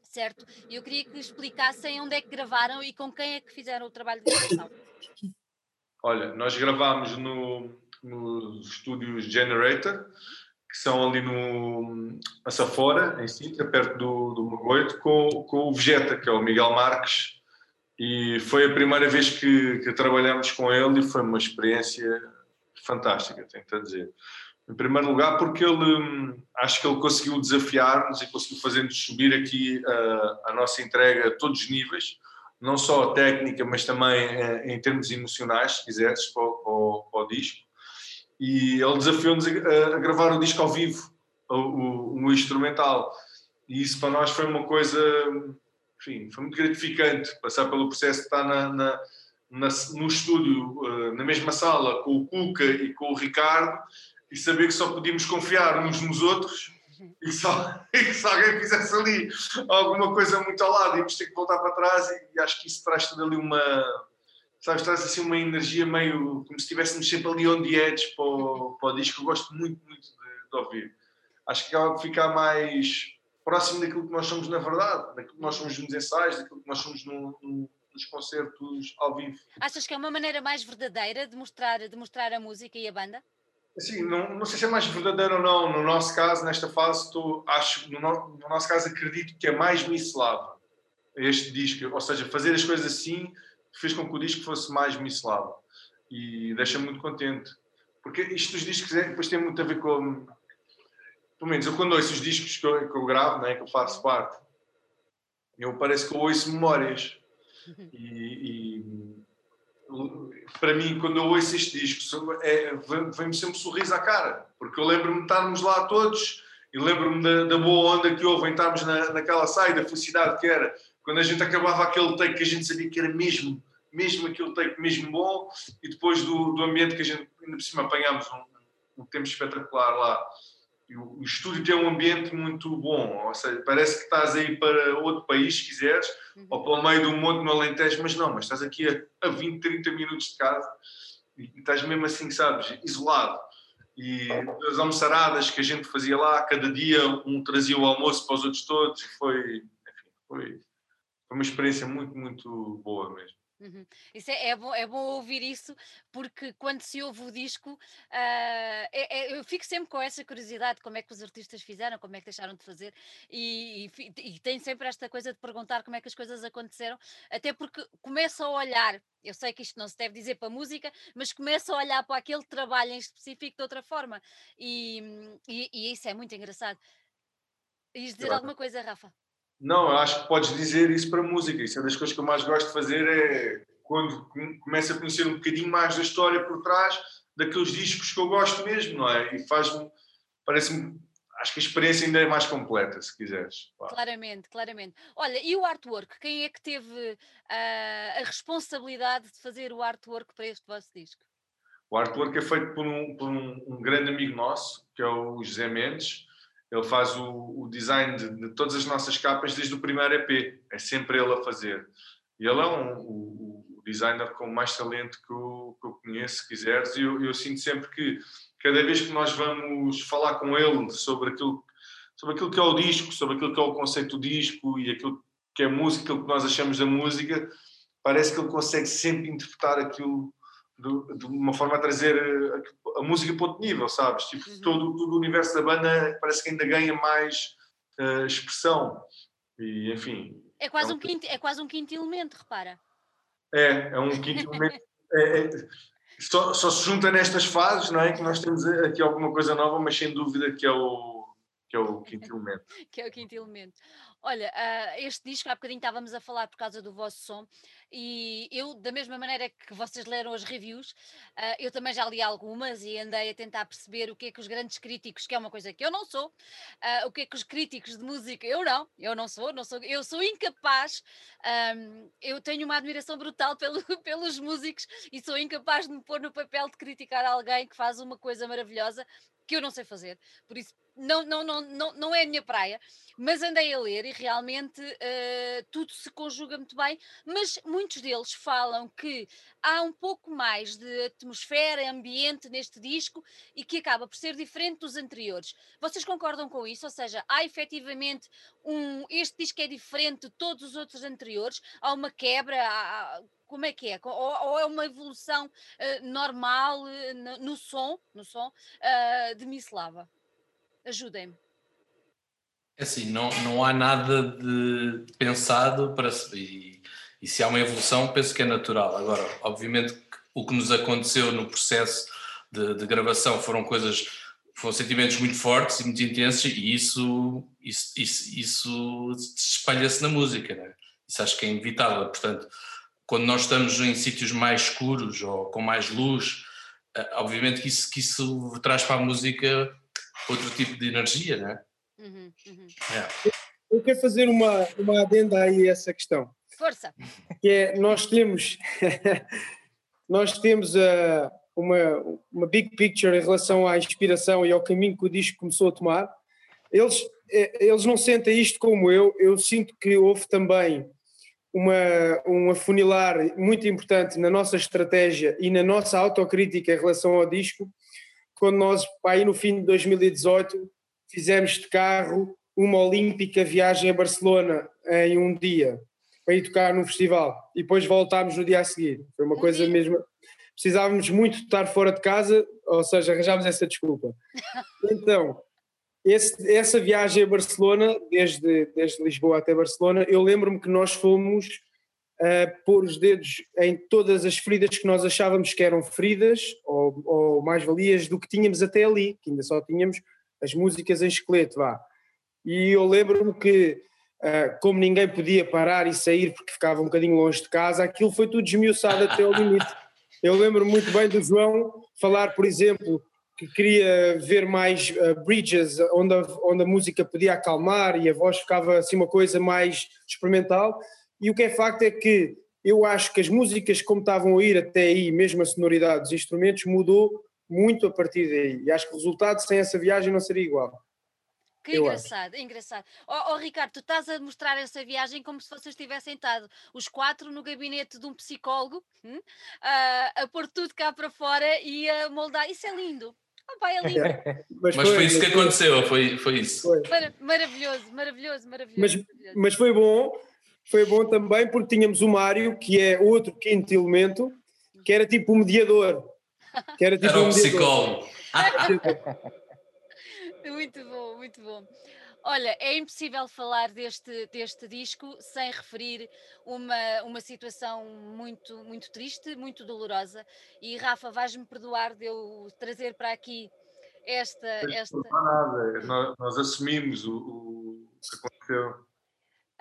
certo? Eu queria que explicassem onde é que gravaram e com quem é que fizeram o trabalho de gravação. Olha, nós gravámos no, nos estúdios Generator, que são ali no Açafora, em Sintra, perto do, do Magoito, com, com o Vegeta, que é o Miguel Marques, e foi a primeira vez que, que trabalhamos com ele e foi uma experiência fantástica, tenho que dizer. Em primeiro lugar, porque ele acho que ele conseguiu desafiar-nos e conseguiu fazer-nos subir aqui a, a, nossa entrega a todos os níveis, não só técnica, mas também eh, em termos emocionais, se quiseres, para, para, para o disco. E ele desafiou-nos a, a, gravar o disco ao vivo, o, o, o instrumental. E isso para nós foi uma coisa enfim, foi muito gratificante passar pelo processo de estar na, na, na, no estúdio, uh, na mesma sala, com o Cuca e com o Ricardo, e saber que só podíamos confiar uns nos outros e só, e se alguém fizesse ali alguma coisa muito ao lado, íamos ter que voltar para trás e, acho que isso traz tudo ali uma sabes, traz assim uma energia meio como se estivéssemos sempre ali on the edge para o, para o disco, eu gosto muito, muito de, de ouvir. Acho que acaba de ficar mais próximo daquilo que nós somos na verdade, daquilo que nós somos nos ensaios, daquilo que nós somos no, no, nos concertos ao vivo. Achas que é uma maneira mais verdadeira de mostrar, de mostrar a música e a banda? Assim, não, não sei se é mais verdadeiro ou não. No nosso caso, nesta fase, acho, no, no, no nosso caso, acredito que é mais miscelado este disco. Ou seja, fazer as coisas assim fez com que o disco fosse mais miscelado. E deixa-me muito contente. Porque isto dos discos é, depois tem muito a ver com pelo menos eu quando ouço os discos que eu, que eu gravo, né, que eu faço parte, eu parece que eu ouço memórias. E, e para mim, quando eu ouço este disco, é, vem-me sempre um sorriso à cara, porque eu lembro-me de estarmos lá todos e lembro-me da, da, boa onda que houve em estarmos na, naquela saída, a felicidade que era, quando a gente acabava aquele take que a gente sabia que era mesmo, mesmo aquele take mesmo bom, e depois do, do ambiente que a gente, ainda por cima, apanhámos um, um tempo espetacular lá o estúdio tem um ambiente muito bom, ou seja, parece que estás aí para outro país, se quiseres, uhum. ou pelo meio do monte no Alentejo, mas não, mas estás aqui a, a 20, 30 minutos de casa e, estás mesmo assim, sabes, isolado. E as almoçaradas que a gente fazia lá, cada dia um trazia o almoço para os outros todos, foi, enfim, foi, foi uma experiência muito, muito boa mesmo. Uhum. Isso é, é, bom, é bom ouvir isso, porque quando se ouve o disco, uh, é, é, eu fico sempre com essa curiosidade: como é que os artistas fizeram, como é que deixaram de fazer, e, e, e tenho sempre esta coisa de perguntar como é que as coisas aconteceram, até porque começo a olhar. Eu sei que isto não se deve dizer para música, mas começo a olhar para aquele trabalho em específico de outra forma, e, e, e isso é muito engraçado. Ias dizer alguma coisa, Rafa? Não, eu acho que podes dizer isso para música. Isso é das coisas que eu mais gosto de fazer é quando começo a conhecer um bocadinho mais da história por trás daqueles discos que eu gosto mesmo, não é? E faz-me, parece-me, acho que a experiência ainda é mais completa, se quiseres. Claramente, claramente. Olha, e o artwork? Quem é que teve uh, a responsabilidade de fazer o artwork para este vosso disco? O artwork é feito por um, por um, um grande amigo nosso, que é o José Mendes, ele faz o, o design de, de, todas as nossas capas desde o primeiro EP. É sempre ele a fazer. E ele é um, o, o designer com mais talento que eu, que eu conheço, se quiseres. E eu, eu, sinto sempre que cada vez que nós vamos falar com ele sobre aquilo, sobre aquilo que é o disco, sobre aquilo que é o conceito do disco e aquilo que é música, aquilo que nós achamos da música, parece que ele consegue sempre interpretar aquilo de, de, uma forma a trazer a, eh, a, música para outro nível, sabes? Tipo, uhum. todo, todo o universo da banda parece que ainda ganha mais uh, expressão. E, enfim. É quase, é um, quinto, é quase um quinto elemento, repara. É, é um quinto elemento. É, é, só, só, se junta nestas fases, não é? Que nós temos aqui alguma coisa nova, mas sem dúvida que é o, que é o quinto elemento. que é o quinto elemento. Olha, uh, este disco, há bocadinho estávamos a falar por causa do vosso som, e eu, da mesma maneira que vocês leram as reviews, uh, eu também já li algumas e andei a tentar perceber o que é que os grandes críticos, que é uma coisa que eu não sou, uh, o que é que os críticos de música, eu não, eu não sou, não sou eu sou incapaz, um, eu tenho uma admiração brutal pelo, pelos músicos e sou incapaz de me pôr no papel de criticar alguém que faz uma coisa maravilhosa que eu não sei fazer, por isso não, não, não, não, não é a minha praia, mas andei a ler e realmente uh, tudo se conjuga muito bem, mas muitos deles falam que há um pouco mais de atmosfera, ambiente neste disco e que acaba por ser diferente dos anteriores. Vocês concordam com isso? Ou seja, há efetivamente um. Este disco é diferente de todos os outros anteriores? Há uma quebra? Há, como é que é? Ou, ou é uma evolução uh, normal uh, no, no, som, no som uh, de Mislava? Ajudem-me. É assim, não, não há nada de pensado para e, e se há uma evolução, penso que é natural. Agora, obviamente, o que nos aconteceu no processo de, de gravação foram coisas, foram sentimentos muito fortes e muito intensos e isso, isso, isso, isso espalha-se na música, né? Isso acho que é inevitável. Portanto, quando nós estamos em sítios mais escuros ou com mais luz, eh, obviamente que isso, que isso traz para a música outro tipo de energia, né? Uhum, uhum. É. Eu quero fazer uma, uma adenda aí a essa questão. Força! Que é, nós temos, nós temos uh, uma, uma big picture em relação à inspiração e ao caminho que o disco começou a tomar. Eles, eh, eles não sentem isto como eu, eu sinto que houve também uma, um afunilar muito importante na nossa estratégia e na nossa autocrítica em relação ao disco, quando nós, aí no fim de 2018, fizemos de carro uma olímpica viagem a Barcelona em um dia, para ir tocar num festival, e depois voltámos no dia a seguir. Foi uma coisa mesmo. Precisávamos muito estar fora de casa, ou seja, arranjámos essa desculpa. Então, esse, essa viagem a Barcelona, desde, desde Lisboa até Barcelona, eu lembro-me que nós fomos uh, pôr os dedos em todas as feridas que nós achávamos que eram feridas ou, ou mais-valias do que tínhamos até ali, que ainda só tínhamos as músicas em esqueleto, vá. E eu lembro-me que, uh, como ninguém podia parar e sair porque ficava um bocadinho longe de casa, aquilo foi tudo esmiuçado até ao limite. Eu lembro muito bem do João falar, por exemplo, que queria ver mais uh, bridges onde a, onde a música podia acalmar e a voz ficava assim uma coisa mais experimental. E o que é facto é que eu acho que as músicas como estavam a ir até aí, mesmo a sonoridade dos instrumentos, mudou muito a partir daí. E acho que o resultado sem essa viagem não seria igual. Que eu engraçado, acho. engraçado. Oh, oh, Ricardo, tu estás a mostrar essa viagem como se vocês tivessem estado os quatro no gabinete de um psicólogo hum, a, a pôr tudo cá para fora e a moldar. Isso é lindo. Oh, pai, é lindo. mas, mas foi, foi, isso que aconteceu, foi, foi isso. Foi. maravilhoso, maravilhoso, maravilhoso. Mas, maravilhoso. mas foi bom, foi bom também porque tínhamos o Mário, que é outro quinto elemento, que era tipo o mediador. Que era, tipo era um psicólogo. muito bom, muito bom. Olha, é impossível falar deste, deste disco sem referir uma, uma situação muito, muito triste, muito dolorosa. E Rafa, vais-me perdoar de eu trazer para aqui esta. esta... Não nada, nós, nós assumimos o, o, que aconteceu.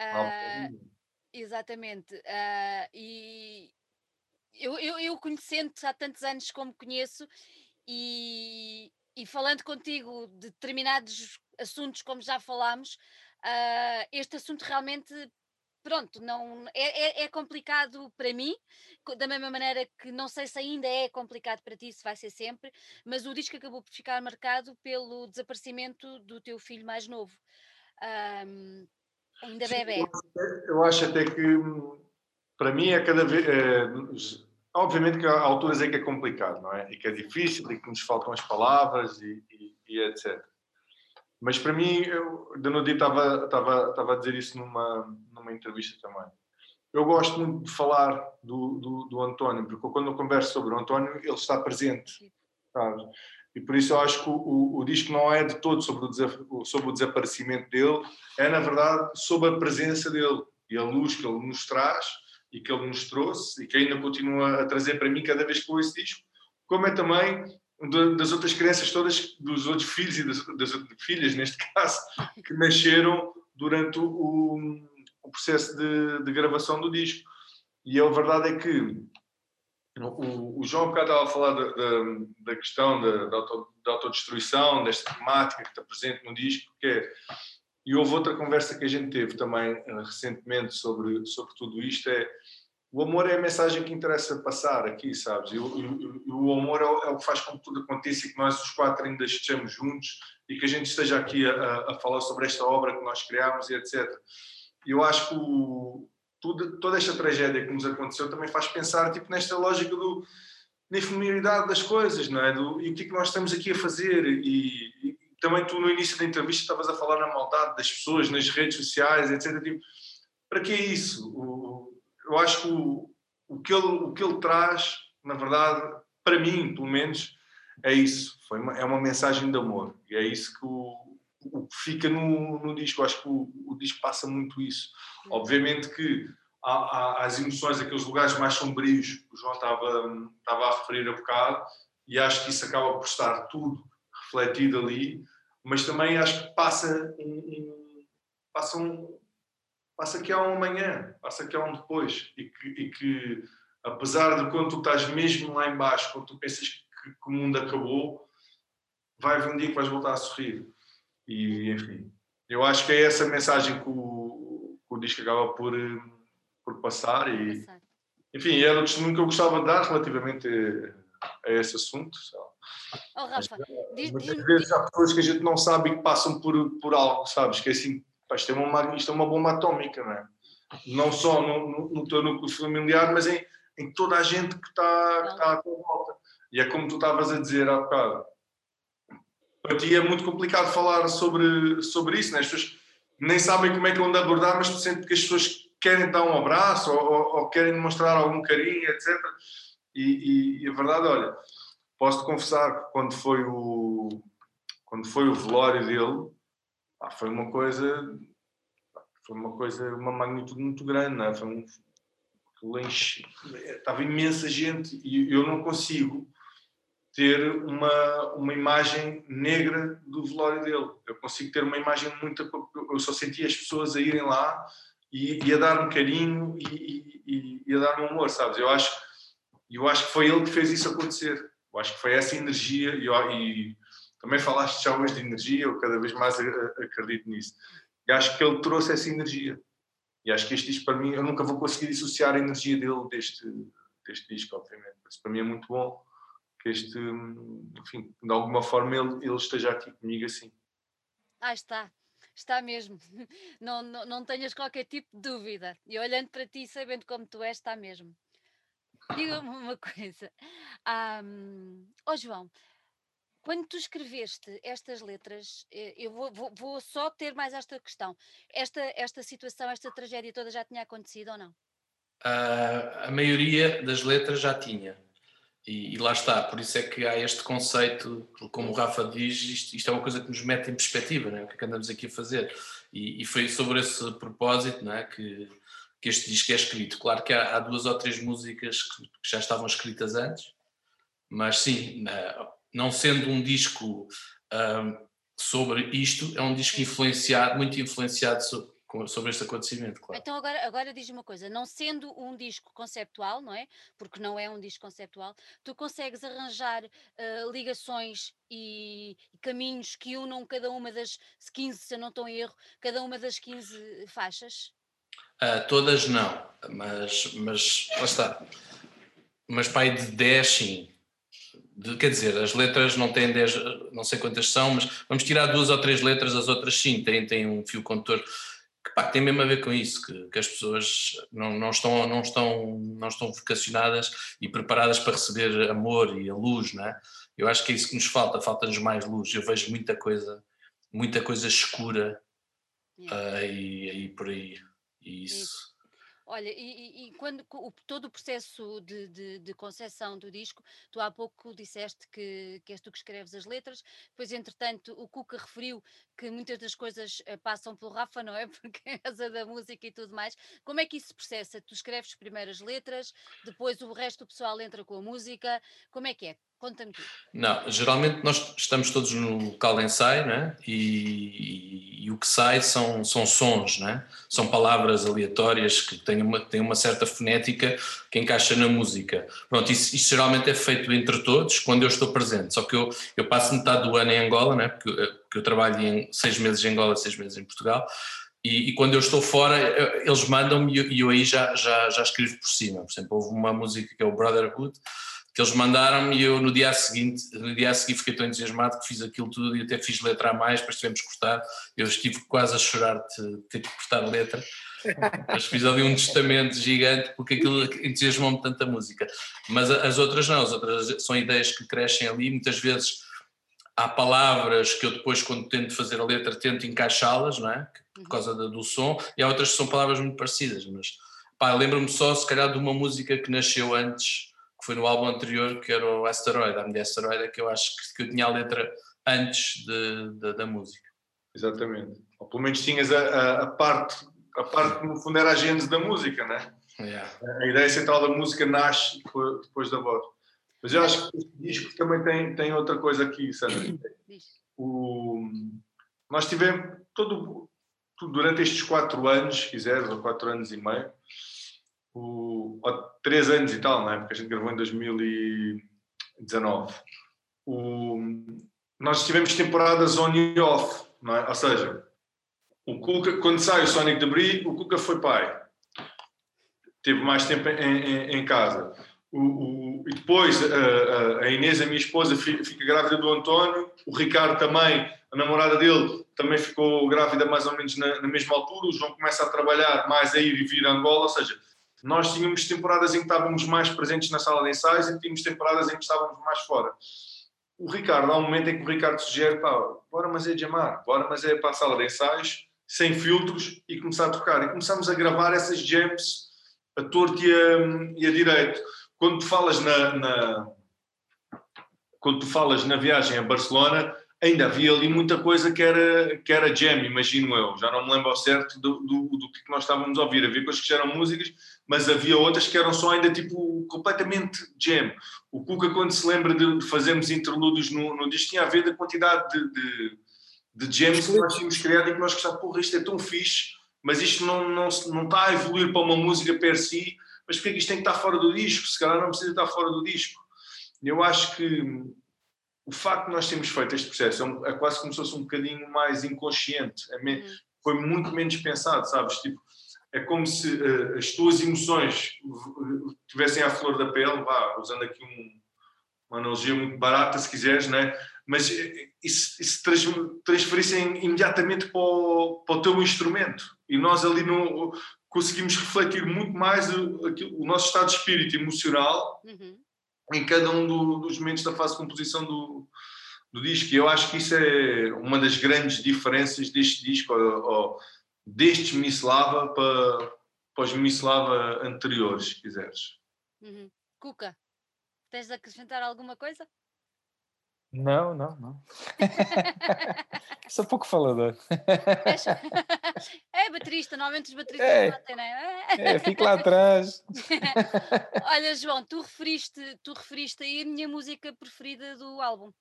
Uh, exatamente. Uh, e, eu, eu, eu conhecendo-te há tantos anos como conheço e, e falando contigo de determinados assuntos, como já falámos, uh, este assunto realmente pronto, não é, é, é, complicado para mim, da mesma maneira que não sei se ainda é complicado para ti, se vai ser sempre, mas o disco acabou por ficar marcado pelo desaparecimento do teu filho mais novo, um, ainda bebê. Eu acho até que para mim é cada vez. É, obviamente que há alturas em que é complicado, não é? E que é difícil e que nos faltam as palavras e, e, e etc. Mas para mim, eu, Danudi estava, estava, estava a dizer isso numa, numa entrevista também. Eu gosto muito de falar do, do, do António, porque quando eu converso sobre o António, ele está presente. Sabe? E por isso eu acho que o, o, o, disco não é de todo sobre o, sobre o desaparecimento dele, é na verdade sobre a presença dele e a luz que ele nos traz e que ele nos trouxe e que ainda continua a trazer para mim cada vez que ouço disco, como é também das outras crianças todas, dos outros filhos e das, das filhas, neste caso, que nasceram durante o, o processo de, de, gravação do disco. E a verdade é que o, o João bocado estava a falar da, da, da questão da, da, auto, da autodestruição, desta temática que está presente no disco, que é e houve outra conversa que a gente teve também uh, recentemente sobre, sobre tudo isto, é o amor é a mensagem que interessa passar aqui, sabes? E, e o amor é o, é o, que faz com que tudo aconteça e que nós os quatro ainda estejamos juntos e que a gente esteja aqui a, a falar sobre esta obra que nós criámos e etc. Eu acho que o, tudo, toda esta tragédia que nos aconteceu também faz pensar tipo, nesta lógica do, da efemeridade das coisas, não é? Do, e o que é que nós estamos aqui a fazer? E, e, também tu no início da entrevista estavas a falar na maldade das pessoas, nas redes sociais, etc. Tipo, para que é isso? O, eu acho que o, o, que ele, o que ele traz, na verdade, para mim, pelo menos, é isso. Foi uma, é uma mensagem de amor. E é isso que o, o que fica no, no disco. Eu acho que o, o disco passa muito isso. Obviamente que há, há, as emoções, aqueles lugares mais sombrios que o João estava, estava a referir a bocado, e acho que isso acaba por estar tudo refletido ali, mas também acho que passa um, um passa um, passa que há um amanhã, passa que há um depois, e que, e que apesar de quando tu estás mesmo lá embaixo, quando tu pensas que, que, o mundo acabou, vai haver um dia que vais voltar a sorrir. E, enfim, eu acho que é essa mensagem que o, que o disco acaba por, por passar e, enfim, era o testemunho que eu gostava de dar relativamente a, a esse assunto. Oh, Rafa, mas, mas, às vezes há pessoas que a gente não sabe e que passam por, por algo, sabes? Que é assim, isto é uma, isto é uma bomba atómica, não é? Não só no, no, no teu núcleo familiar, mas em, em toda a gente que está, que está à tua volta. E é como tu estavas a dizer há bocado. Para ti é muito complicado falar sobre, sobre isso, né? as pessoas nem sabem como é que vão abordar, mas sentes que as pessoas querem dar um abraço ou, ou, ou querem demonstrar algum carinho, etc. E, e, e a verdade, olha, posso-te confessar que quando foi o, quando foi o velório dele, ah, foi uma coisa foi uma coisa uma magnitude muito grande não é? foi um estava imensa gente e eu não consigo ter uma, uma imagem negra do velório dele. Eu consigo ter uma imagem muito. Eu só sentia as pessoas a irem lá e, e a dar-me carinho e, e, e, a dar-me amor, sabes? Eu acho, eu acho que foi ele que fez isso acontecer. Eu acho que foi essa energia e, também falaste já hoje de energia, eu cada vez mais acredito nisso. E acho que ele trouxe essa energia. E acho que este disco, para mim, eu nunca vou conseguir dissociar a energia dele deste, deste disco, obviamente. Isso para mim é muito bom que este, enfim, de alguma forma ele, ele esteja aqui comigo assim. Ah, está. Está mesmo. Não, não, não tenhas qualquer tipo de dúvida. E olhando para ti, sabendo como tu és, está mesmo. Diga-me uma coisa. Um, oh João, quando tu escreveste estas letras, eh, eu vou, vou, vou, só ter mais esta questão. Esta, esta situação, esta tragédia toda já tinha acontecido ou não? Uh, a maioria das letras já tinha. E, e, lá está, por isso é que há este conceito, como o Rafa diz, isto, isto é uma coisa que nos mete em perspectiva, não é? o que é que andamos aqui a fazer. E, e foi sobre esse propósito não é? que, que este disco é escrito. Claro que há, há duas ou três músicas que, que, já estavam escritas antes, mas sim, não sendo um disco um, sobre isto, é um disco influenciado, muito influenciado sobre este acontecimento, claro. Então agora, agora diz uma coisa, não sendo um disco conceptual, não é? Porque não é um disco conceptual, tu consegues arranjar uh, ligações e, e, caminhos que unam cada uma das 15, se eu não estou em erro, cada uma das 15 faixas? Uh, todas não, mas, mas lá está. Mas pai de 10 sim, de, quer dizer, as letras não têm 10, não sei quantas são, mas vamos tirar duas ou três letras, as outras sim, têm, têm um fio condutor que, pá, tem mesmo a ver com isso, que, que, as pessoas não, não, estão, não, estão, não estão vocacionadas e preparadas para receber amor e a luz, não é? Eu acho que é isso que nos falta, falta-nos mais luz. Eu vejo muita coisa, muita coisa escura yeah. uh, e, e por aí. E isso. Olha, e, e, quando o, todo o processo de, de, de concepção do disco, tu há pouco disseste que, que és tu que escreves as letras, depois, entretanto, o Cuca referiu que muitas das coisas uh, passam pelo Rafa, não é? Porque é asa da música e tudo mais. Como é que isso se processa? Tu escreves primeiro as letras, depois o resto do pessoal entra com a música. Como é que é? Conta-me tudo. Não, geralmente nós estamos todos no local de ensaio, né? E, e, e, o que sai são, são sons, né? São palavras aleatórias que têm uma, têm uma certa fonética que encaixa na música. Pronto, isso, isso, geralmente é feito entre todos quando eu estou presente. Só que eu, eu passo metade do ano em Angola, né? Porque, porque eu trabalho em seis meses em Angola, seis meses em Portugal E, e, quando eu estou fora, eles mandam-me e eu aí já, já, já escrevo por cima. Por exemplo, houve uma música que é o Brotherhood, que eles mandaram-me e eu no dia seguinte, no dia seguinte fiquei tão entusiasmado que fiz aquilo tudo e até fiz letra a mais, depois tivemos que cortar. Eu estive quase a chorar de ter que cortar a letra. Mas fiz ali um testamento gigante porque aquilo entusiasmou-me tanta música. Mas as outras não, as outras são ideias que crescem ali, muitas vezes há palavras que eu depois, quando tento fazer a letra, tento encaixá-las, não é? Por causa do som, e há outras que são palavras muito parecidas, mas pá, lembro-me só, se calhar, de uma música que nasceu antes, que foi no álbum anterior, que era o Asteroid, a mulher Asteroid, que eu acho que, eu tinha a letra antes de, de, da música. Exatamente. Ou pelo menos tinhas a, a, a parte, a parte que no fundo era a gênese da música, né? Yeah. A ideia central da música nasce depois, depois da voz. Mas eu acho que este disco também tem, tem outra coisa aqui, Sandra. O, nós tivemos todo, durante estes quatro anos, se quiseres, ou quatro anos e meio, o, ou três anos e tal, não é? Porque a gente gravou em 2019. O, nós tivemos temporadas on e off, não é? Ou seja, o Cuca, quando sai o Sonic Debris, o Cuca foi pai. Teve mais tempo em, em, em casa o, o, e depois a, a, Inês, a minha esposa, fica, grávida do António, o Ricardo também, a namorada dele, também ficou grávida mais ou menos na, na mesma altura, o João começa a trabalhar mais a ir e vir a Angola, ou seja, nós tínhamos temporadas em que estávamos mais presentes na sala de ensaios e tínhamos temporadas em que estávamos mais fora. O Ricardo, há um momento em que o Ricardo sugere, pá, bora mas é jamar, bora mas é para a sala de ensaios, sem filtros e começar a tocar. E começamos a gravar essas jams a torto e a, e a direito quando tu falas na, na, quando tu falas na viagem a Barcelona, ainda havia ali muita coisa que era, que era jam, imagino eu. Já não me lembro ao certo do, do, do que nós estávamos a ouvir. Havia coisas que eram músicas, mas havia outras que eram só ainda tipo completamente jam. O Cuca, quando se lembra de, de fazermos interlúdios no, no disco, tinha a ver da quantidade de, de, de jams que nós tínhamos criado e que nós gostávamos, porra, isto é tão fixe, mas isto não, não, não está a evoluir para uma música per si mas porquê é que isto tem que estar fora do disco? Se calhar não precisa estar fora do disco. Eu acho que o facto de nós termos feito este processo é, é quase como se fosse um bocadinho mais inconsciente, é me, uhum. foi muito menos pensado, sabes? Tipo, é como se uh, as tuas emoções estivessem à flor da pele, vá, usando aqui um, uma analogia muito barata, se quiseres, né? mas isso, isso trans, transferissem imediatamente para o, para o teu instrumento. E nós ali conseguimos refletir muito mais o, o nosso estado de espírito emocional uhum. em cada um do, dos momentos da fase de composição do, do disco. E eu acho que isso é uma das grandes diferenças deste disco, ou, ou destes Mislava para, para os Mislava anteriores, se quiseres. Uhum. Cuca, tens de acrescentar alguma coisa? Não, não, não. Sou pouco falador. É baterista, normalmente os bateristas é, batem, não é? É, fico lá atrás. Olha, João, tu referiste, tu referiste aí a minha música preferida do álbum,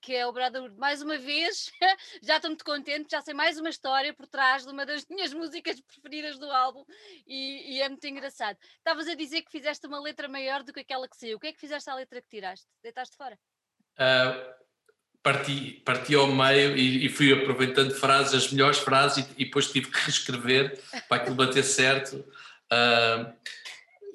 que é o Brotherhood. Mais uma vez, já estou muito contente, já sei mais uma história por trás de uma das minhas músicas preferidas do álbum e, e é muito engraçado. Estavas a dizer que fizeste uma letra maior do que aquela que saiu. O que é que fizeste à letra que tiraste? Deitaste fora? Uh, parti, parti ao meio e, e, fui aproveitando frases, as melhores frases, e, e, depois tive que reescrever para aquilo bater certo. Uh,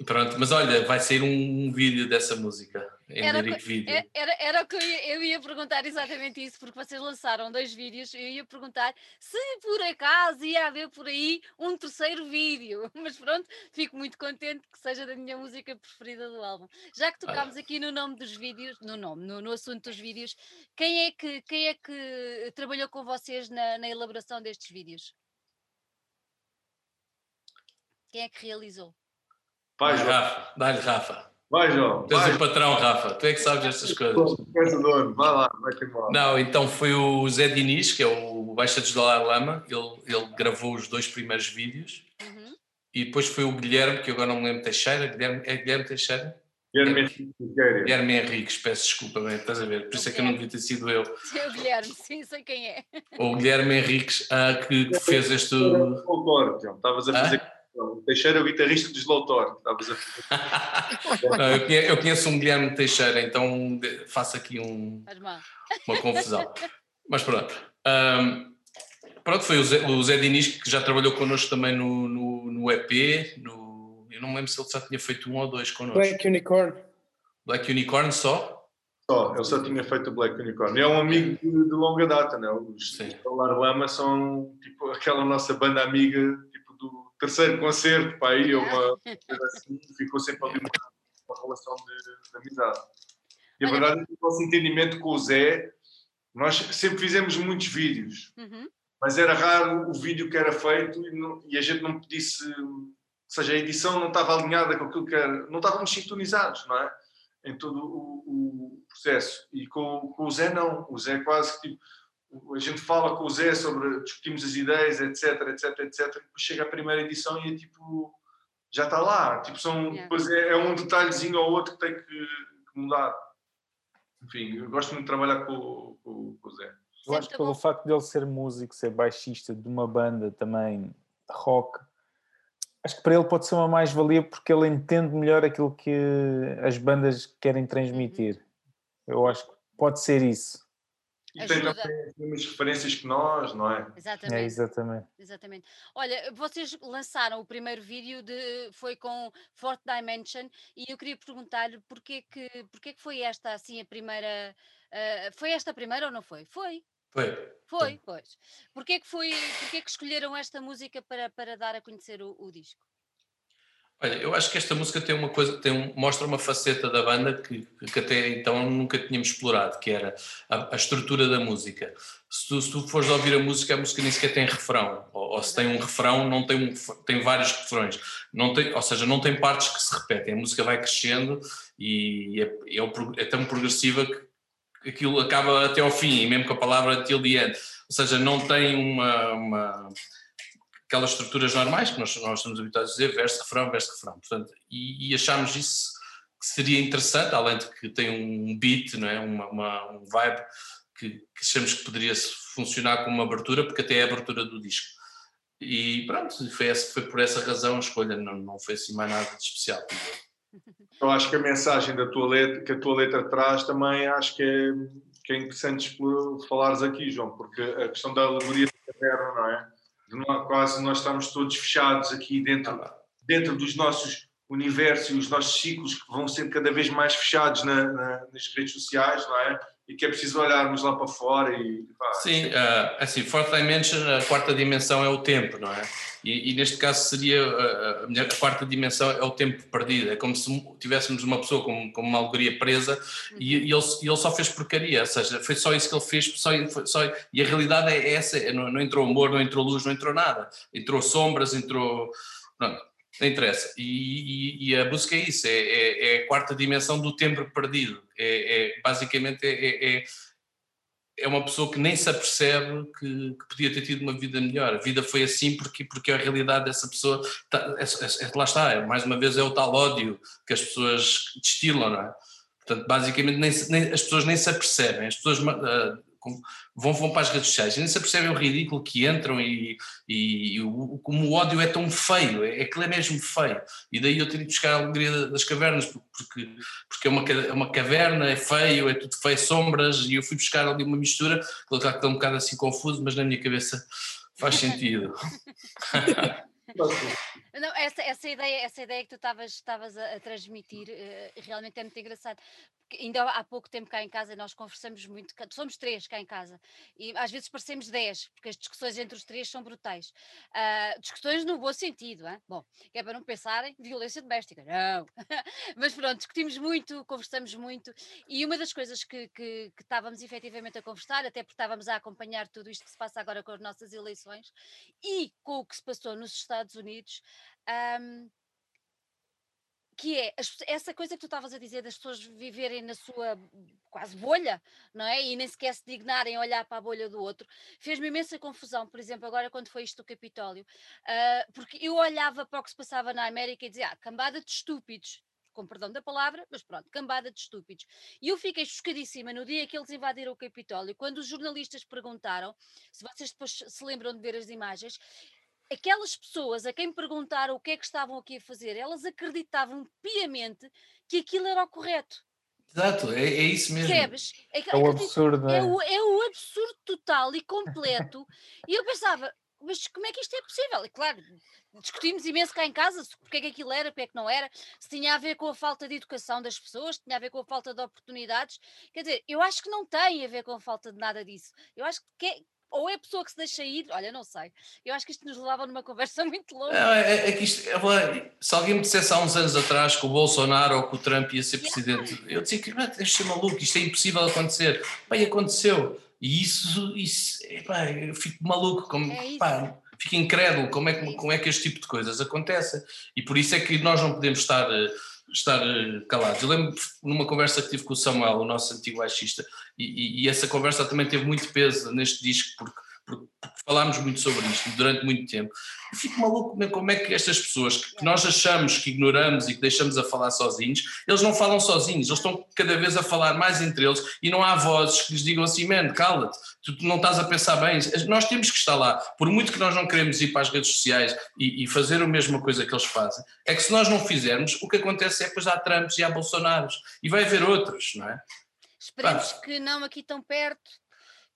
pronto, mas olha, vai sair um, um vídeo dessa música em era, vídeo. É, era, era o que eu ia, eu ia perguntar exatamente isso, porque vocês lançaram dois vídeos, eu ia perguntar se por acaso ia haver por aí um terceiro vídeo, mas pronto, fico muito contente que seja da minha música preferida do álbum. Já que tocámos ah. aqui no nome dos vídeos, no nome, no, no, assunto dos vídeos, quem é que, quem é que trabalhou com vocês na, na elaboração destes vídeos? Quem é que realizou? Pai, Rafa, dá-lhe Rafa. Vai, João. Tu és o patrão, Rafa. Tu é que sabes estas coisas. Pensador, vai lá, vai-te embora. Não, então foi o Zé Diniz, que é o Baixa de Dólar Lama. Ele, ele gravou os dois primeiros vídeos. Uhum. E depois foi o Guilherme, que agora não me lembro, Teixeira. Guilherme, é Guilherme Teixeira? Guilherme Henriques. Guilherme Henriques, peço desculpa, bem, estás a ver? Por isso é que eu não devia ter sido eu. Sim, o Guilherme, sim, sei quem é. O Guilherme Henriques, ah, que, que fez este. Estavas a fazer. Ah? O Teixeira é o guitarrista dos Slow Torque. Não, eu, conheço, eu, conheço, um Guilherme Teixeira, então faço aqui um, uma confusão. Mas pronto. Um, pronto, foi o Zé, o Zé Diniz que já trabalhou connosco também no, no, no EP, no, eu não me lembro se ele já tinha feito um ou dois connosco. Black Unicorn. Black Unicorn só? Só, ele só tinha feito o Black Unicorn. E é um amigo de, de longa data, né? Os Sim. Solar Lama são tipo aquela nossa banda amiga do terceiro concerto, aí, ou uma assim, ficou sempre ali uma, uma relação de, de amizade. E a Olha- verdade é que o nosso entendimento com o Zé, nós sempre fizemos muitos vídeos, Uhum. mas era raro o vídeo que era feito e, não- e a gente não pedisse, ou seja, a edição não estava alinhada com aquilo que era, não estávamos sintonizados, não é? Em todo o, o processo. E com, com o Zé, não. O Zé quase que tipo, a gente fala com o Zé sobre, discutimos as ideias, etc, etc, etc. Depois chega a primeira edição e é tipo, já está lá. Tipo, são, Yeah. depois é, é um detalhezinho ou outro que tem que, que mudar. Enfim, eu gosto muito de trabalhar com, com, com o Zé. Eu acho que pelo facto de ele ser músico, ser baixista de uma banda também de rock, acho que para ele pode ser uma mais-valia porque ele entende melhor aquilo que as bandas querem transmitir. Eu acho que pode ser isso. E tem Ajuda. também as mesmas referências que nós, não é? É, Exatamente. exatamente. Exatamente. Olha, vocês lançaram o primeiro vídeo de foi com Fourth Dimension e eu queria perguntar-lhe porquê que, porquê que foi esta assim a primeira ah, foi esta a primeira ou não foi? Foi, Foi. foi, pois. Porquê que foi, porquê que escolheram esta música para, para dar a conhecer o, o disco? Olha, eu acho que esta música tem uma coisa, tem um- mostra uma faceta da banda que, que até então nunca tínhamos explorado, que era a, a estrutura da música. Se tu, se tu fores ouvir a música, a música nem sequer tem refrão, ou, ou se tem um refrão, não tem, um, tem vários refrões, não tem, ou seja, não tem partes que se repetem, a música vai crescendo e é, é, é tão progressiva que aquilo acaba até ao fim, mesmo com a palavra till the end. Ou seja, não tem uma, uma- aquelas estruturas normais que nós, nós estamos habituados a dizer, verso, refrão, verso, refrão. Portanto, e, e achámos isso que seria interessante, além de que tem um beat, não é? uma, uma- um vibe que, que achamos que poderia funcionar como uma abertura, porque até é a abertura do disco. E pronto, foi, essa, foi por essa razão a escolha, não, não foi assim mais nada de especial. Eu acho que a mensagem da tua letra, que a tua letra traz também acho que é, que é interessante falares aqui, João, porque a questão da alegoria da caverna, não é? Quase nós estamos todos fechados aqui dentro, dentro dos nossos universos e os nossos ciclos que vão sendo cada vez mais fechados na- na- nas redes sociais, não é? E que é preciso olharmos lá para fora e pá, Sim, ah, assim, Fourth Dimension, a quarta dimensão é o tempo, não é? E, e neste caso seria ah, a, minha- a quarta dimensão é o tempo perdido. É como se tivéssemos uma pessoa com, com uma alegoria presa e, e ele, e ele só fez porcaria, ou seja, foi só isso que ele fez, só, só- e a realidade é essa: é, não, não entrou amor, não entrou luz, não entrou nada. Entrou sombras, entrou. Pronto, não interessa. E, e- e a música é isso: é, é- é a quarta dimensão do tempo perdido. É, é- basicamente é- é- uma pessoa que nem se apercebe que, que podia ter tido uma vida melhor. A vida foi assim porque, porque a realidade dessa pessoa, tá, é, é- é- lá está, é, mais uma vez é o tal ódio que as pessoas destilam, não é? Portanto, basicamente nem nem- as pessoas nem se apercebem, as pessoas com- vão, vão para as redes sociais e nem se apercebem o ridículo que entram e, e o, como o ódio é tão feio, é, é que ele é mesmo feio. E daí eu tenho que buscar a alegria das cavernas, porque, porque é, uma, é uma caverna, é feio, é tudo feio, sombras, e eu fui buscar ali uma mistura, que está um bocado assim confuso, mas na minha cabeça faz sentido. Não, essa, essa, ideia, essa ideia que tu estavas a, a transmitir eh, realmente é muito engraçado. Porque ainda há pouco tempo cá em casa nós conversamos muito, somos três cá em casa, e às vezes parecemos dez, porque as discussões entre os três são brutais. Ah, discussões no bom sentido, hein? bom, que é para não pensarem violência doméstica, não. Mas pronto, discutimos muito, conversamos muito, e uma das coisas que, que, que estávamos efetivamente a conversar, até porque estávamos a acompanhar tudo isto que se passa agora com as nossas eleições, e com o que se passou nos Estados Unidos, ahm, que é essa coisa que tu estavas a dizer das pessoas viverem na sua quase bolha, não é? E nem sequer se dignarem a olhar para a bolha do outro, fez-me imensa confusão, por exemplo, agora quando foi isto do Capitólio, ah, porque eu olhava para o que se passava na América e dizia, ah, cambada de estúpidos, com perdão da palavra, mas pronto, cambada de estúpidos. E eu fiquei chocadíssima no dia que eles invadiram o Capitólio, quando os jornalistas perguntaram, se vocês depois se lembram de ver as imagens, aquelas pessoas a quem perguntaram o que é que estavam aqui a fazer, elas acreditavam piamente que aquilo era o correto. Exato, é, é isso mesmo. Percebes? É, É o absurdo, é é? o, é o absurdo total e completo. e eu pensava, mas como é que isto é possível? E claro, discutimos imenso cá em casa porque é que aquilo era, porque é que não era, se tinha a ver com a falta de educação das pessoas, se tinha a ver com a falta de oportunidades. Quer dizer, eu acho que não tem a ver com a falta de nada disso. Eu acho que é- ou é a pessoa que se deixa ir, olha, não sei. Eu acho que isto nos levava numa conversa muito longa. É, é- é que isto, é se alguém me dissesse há uns anos atrás que o Bolsonaro ou que o Trump ia ser presidente, eu dizia que "Ah, deixa ser maluco, isto é impossível acontecer. Bem, aconteceu. E isso, isso epá, eu fico maluco, como, É pá, fico incrédulo como é, É que, isso. como é que este tipo de coisas acontecem. E por isso é que nós não podemos estar, eh, estar eh, calados. Eu lembro numa conversa que tive com o Samuel, o nosso antigo baixista, e, e- e essa conversa também teve muito peso neste disco, porque, porque falámos muito sobre isto durante muito tempo. Eu fico maluco mesmo como é que estas pessoas que, nós achamos que ignoramos e que deixamos a falar sozinhos, eles não falam sozinhos, eles estão cada vez a falar mais entre eles e não há vozes que lhes digam assim, man, cala-te, tu não estás a pensar bem. Nós temos que estar lá, por muito que nós não queremos ir para as redes sociais e, e fazer a mesma coisa que eles fazem, é que se nós não fizermos, o que acontece é que depois há Trumps e há Bolsonaros e vai haver outros, não é? Esperemos que não aqui tão perto.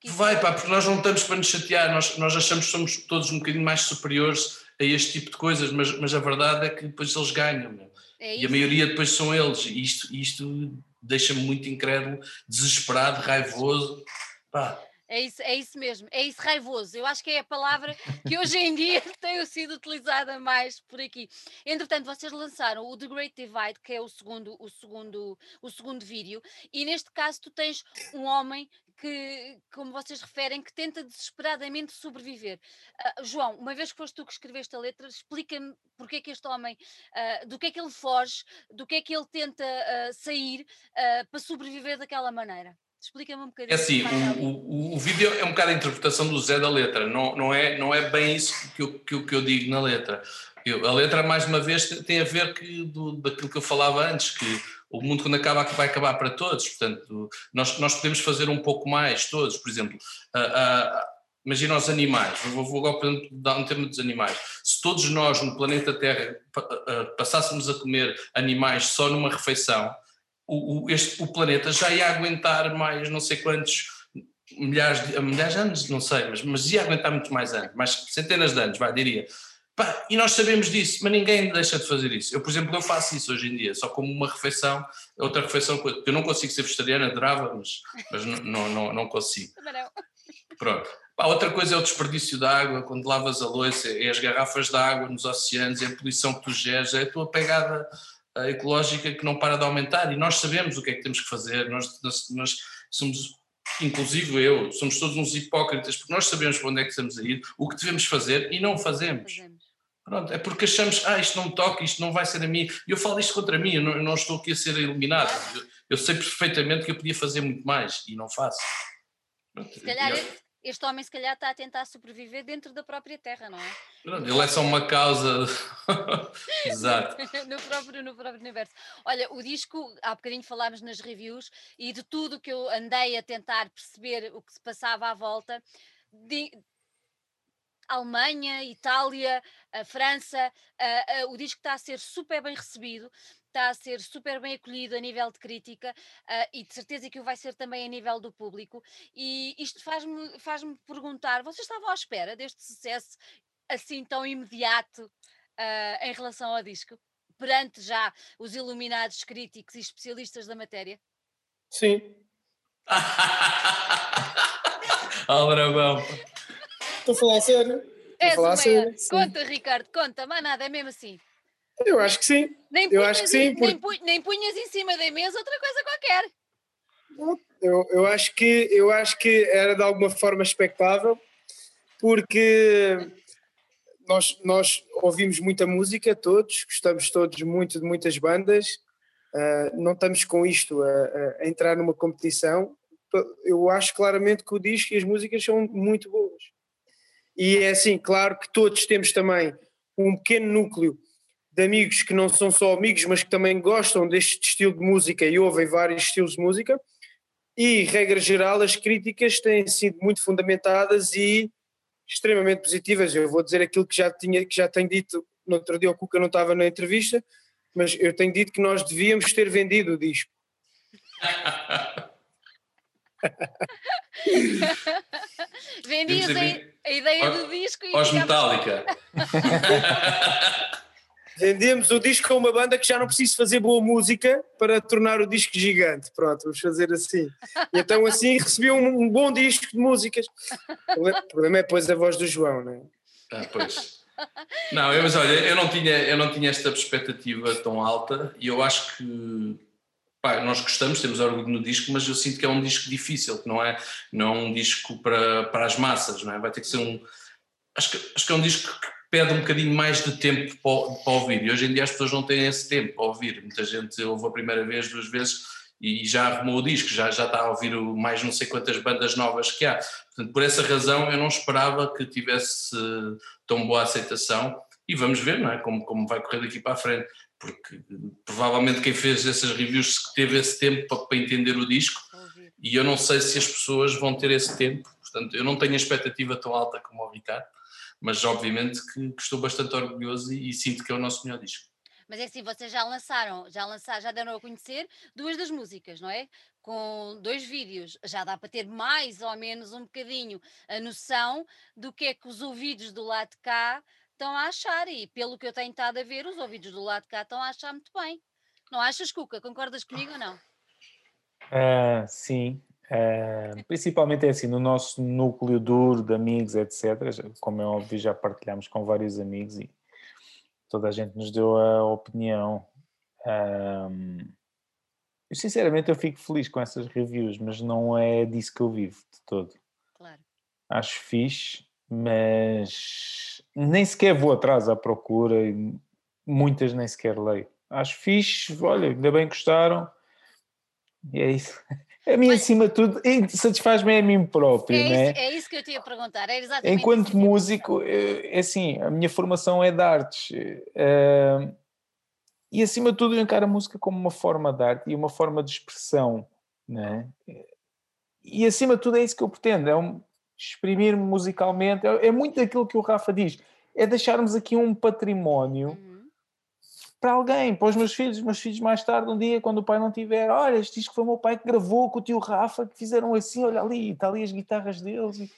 Vai, pá, porque nós não estamos para nos chatear, nós, nós achamos que somos todos um bocadinho mais superiores a este tipo de coisas, mas, mas a verdade é que depois eles ganham, meu. é e a maioria depois são eles, e isto, isto deixa-me muito incrédulo, desesperado, raivoso, pá. É isso, é isso mesmo, é isso raivoso. Eu acho que é a palavra que hoje em dia tem sido utilizada mais por aqui. Entretanto, vocês lançaram o The Great Divide, que é o segundo, o segundo, o segundo vídeo, e neste caso tu tens um homem que, como vocês referem, que tenta desesperadamente sobreviver. Ah, João, uma vez que foste tu que escreveste a letra, explica-me porque é que este homem, ah, do que é que ele foge, do que é que ele tenta ah, sair para sobreviver daquela maneira. Explica-me um bocadinho. É assim, o ali. o, o, vídeo é um bocado a interpretação do Zé da letra, não, não, é, não é bem isso que eu, que eu, que eu digo na letra. Eu- a letra, mais uma vez, tem- a ver que, do, daquilo que eu falava antes, que o mundo quando acaba vai acabar para todos, portanto, nós, nós podemos fazer um pouco mais, todos, por exemplo, a- a- imagina os animais, vou, vou agora exemplo, dar um tema dos animais, se todos nós no planeta Terra passássemos a comer animais só numa refeição, o, o- este, o planeta já ia aguentar mais não sei quantos milhares de, milhares de anos, não sei, mas, mas ia aguentar muito mais anos, mais centenas de anos, vai, diria. Pá, e nós sabemos disso, mas ninguém deixa de fazer isso. Eu, por exemplo, eu faço isso hoje em dia, só como uma refeição, outra refeição, eu não consigo ser vegetariano, adorava, mas, mas não, não, não, consigo. Pronto. Pá, outra coisa é o desperdício de água, quando lavas a louça, é as garrafas de água nos oceanos, é a poluição que tu geres, é a tua pegada ecológica que não para de aumentar e nós sabemos o que é que temos que fazer, nós, nós, nós somos, inclusive eu, somos todos uns hipócritas porque nós sabemos para onde é que estamos a ir, o que devemos fazer e não fazemos. Fazemos. Pronto, é porque achamos, ah, isto não me toca, isto não vai ser a mim. E eu falo isto contra mim, eu não, eu não estou aqui a ser eliminado. Eu, eu sei perfeitamente que eu podia fazer muito mais e não faço. Pronto, Se calhar e- este, homem se calhar está a tentar sobreviver dentro da própria terra, não é? pronto, ele é só uma causa. Exato. no, próprio, no próprio universo. Olha, o disco, há bocadinho falámos nas reviews e de tudo que eu andei a tentar perceber o que se passava à volta. de- Alemanha, Itália, a França, o disco está a ser super bem recebido, está a ser super bem acolhido a nível de crítica ah, e de certeza que o vai ser também a nível do público. E isto faz-me faz perguntar: vocês estavam à espera deste sucesso assim tão imediato ah, em relação ao disco? Perante já os iluminados críticos e especialistas da matéria? Sim. Aldrabão. Estou a falar a sério. Estou a És falar a uma... sério. sim. Conta, Ricardo, conta, mas nada, é mesmo assim. Eu acho que sim. Nem Eu punhas, acho que em- sim, nem, pu- nem punhas em cima da mesa outra coisa qualquer. Eu, eu, acho que, eu acho que era de alguma forma expectável, porque nós, nós ouvimos muita música, todos, gostamos todos muito de muitas bandas, ah, não estamos com isto a, a- a entrar numa competição. Eu acho claramente que o disco e as músicas são muito boas. E é assim, claro que todos temos também um pequeno núcleo de amigos que não são só amigos, mas que também gostam deste estilo de música e ouvem vários estilos de música. E, regra geral, as críticas têm sido muito fundamentadas e extremamente positivas. Eu vou dizer aquilo que já, tinha, que já tenho dito no outro dia, o Cuca não estava na entrevista, mas eu tenho dito que nós devíamos ter vendido o disco. Vendias a, a ideia do disco e. Pós Metallica. Vendíamos o disco a uma banda que já não precisa fazer boa música para tornar o disco gigante. Pronto, vamos fazer assim. Então assim recebiam um, um bom disco de músicas. O problema é depois a voz do João, não é? Ah, pois. Não, eu, mas olha, eu não, tinha, eu não tinha esta perspectiva tão alta e eu acho que pá, nós gostamos, temos orgulho no disco, mas eu sinto que é um disco difícil, que não é, não é um disco para, para as massas, não é? Vai ter que ser um. Acho que, acho que é um disco que pede um bocadinho mais de tempo para, para ouvir. E hoje em dia as pessoas não têm esse tempo para ouvir. Muita gente ouve a primeira vez, duas vezes e já arrumou o disco, já, já está a ouvir o, mais não sei quantas bandas novas que há. Portanto, por essa razão eu não esperava que tivesse tão boa aceitação. E vamos ver não é? como, como vai correr daqui para a frente, porque provavelmente quem fez essas reviews teve esse tempo para, para entender o disco. E eu não sei se as pessoas vão ter esse tempo, portanto eu não tenho a expectativa tão alta como o Ricardo, mas obviamente que, que estou bastante orgulhoso e, e sinto que é o nosso melhor disco. Mas é assim, vocês já lançaram, já lançaram, já deram a conhecer duas das músicas, não é? Com dois vídeos, já dá para ter mais ou menos um bocadinho a noção do que é que os ouvidos do lado de cá estão a achar. E pelo que eu tenho estado a ver, os ouvidos do lado de cá estão a achar muito bem. Não achas, Cuca? Concordas comigo ou não? Uh, sim, uh, principalmente é assim, no nosso núcleo duro de amigos, etc. Como é óbvio, já partilhamos com vários amigos e toda a gente nos deu a opinião. Um, eu, sinceramente, eu fico feliz com essas reviews, mas não é disso que eu vivo de todo. Claro. Acho fixe, mas nem sequer vou atrás à procura e muitas nem sequer leio. Acho fixe, olha, ainda bem gostaram. E é isso. A mim, Mas, acima de tudo, satisfaz-me a mim próprio, é, né? isso, é isso que eu te ia perguntar. É exatamente Enquanto músico, é, é assim, a minha formação é de artes. Uh, e acima de tudo, eu encaro a música como uma forma de arte e uma forma de expressão, né? E acima de tudo, é isso que eu pretendo: é um, exprimir-me musicalmente. É, é, muito daquilo que o Rafa diz: é deixarmos aqui um património. Uhum para alguém, para os meus filhos, os meus filhos mais tarde, um dia, quando o pai não tiver, olha, este disco foi o meu pai que gravou com o tio Rafa, que fizeram assim, olha ali, está ali as guitarras deles. E...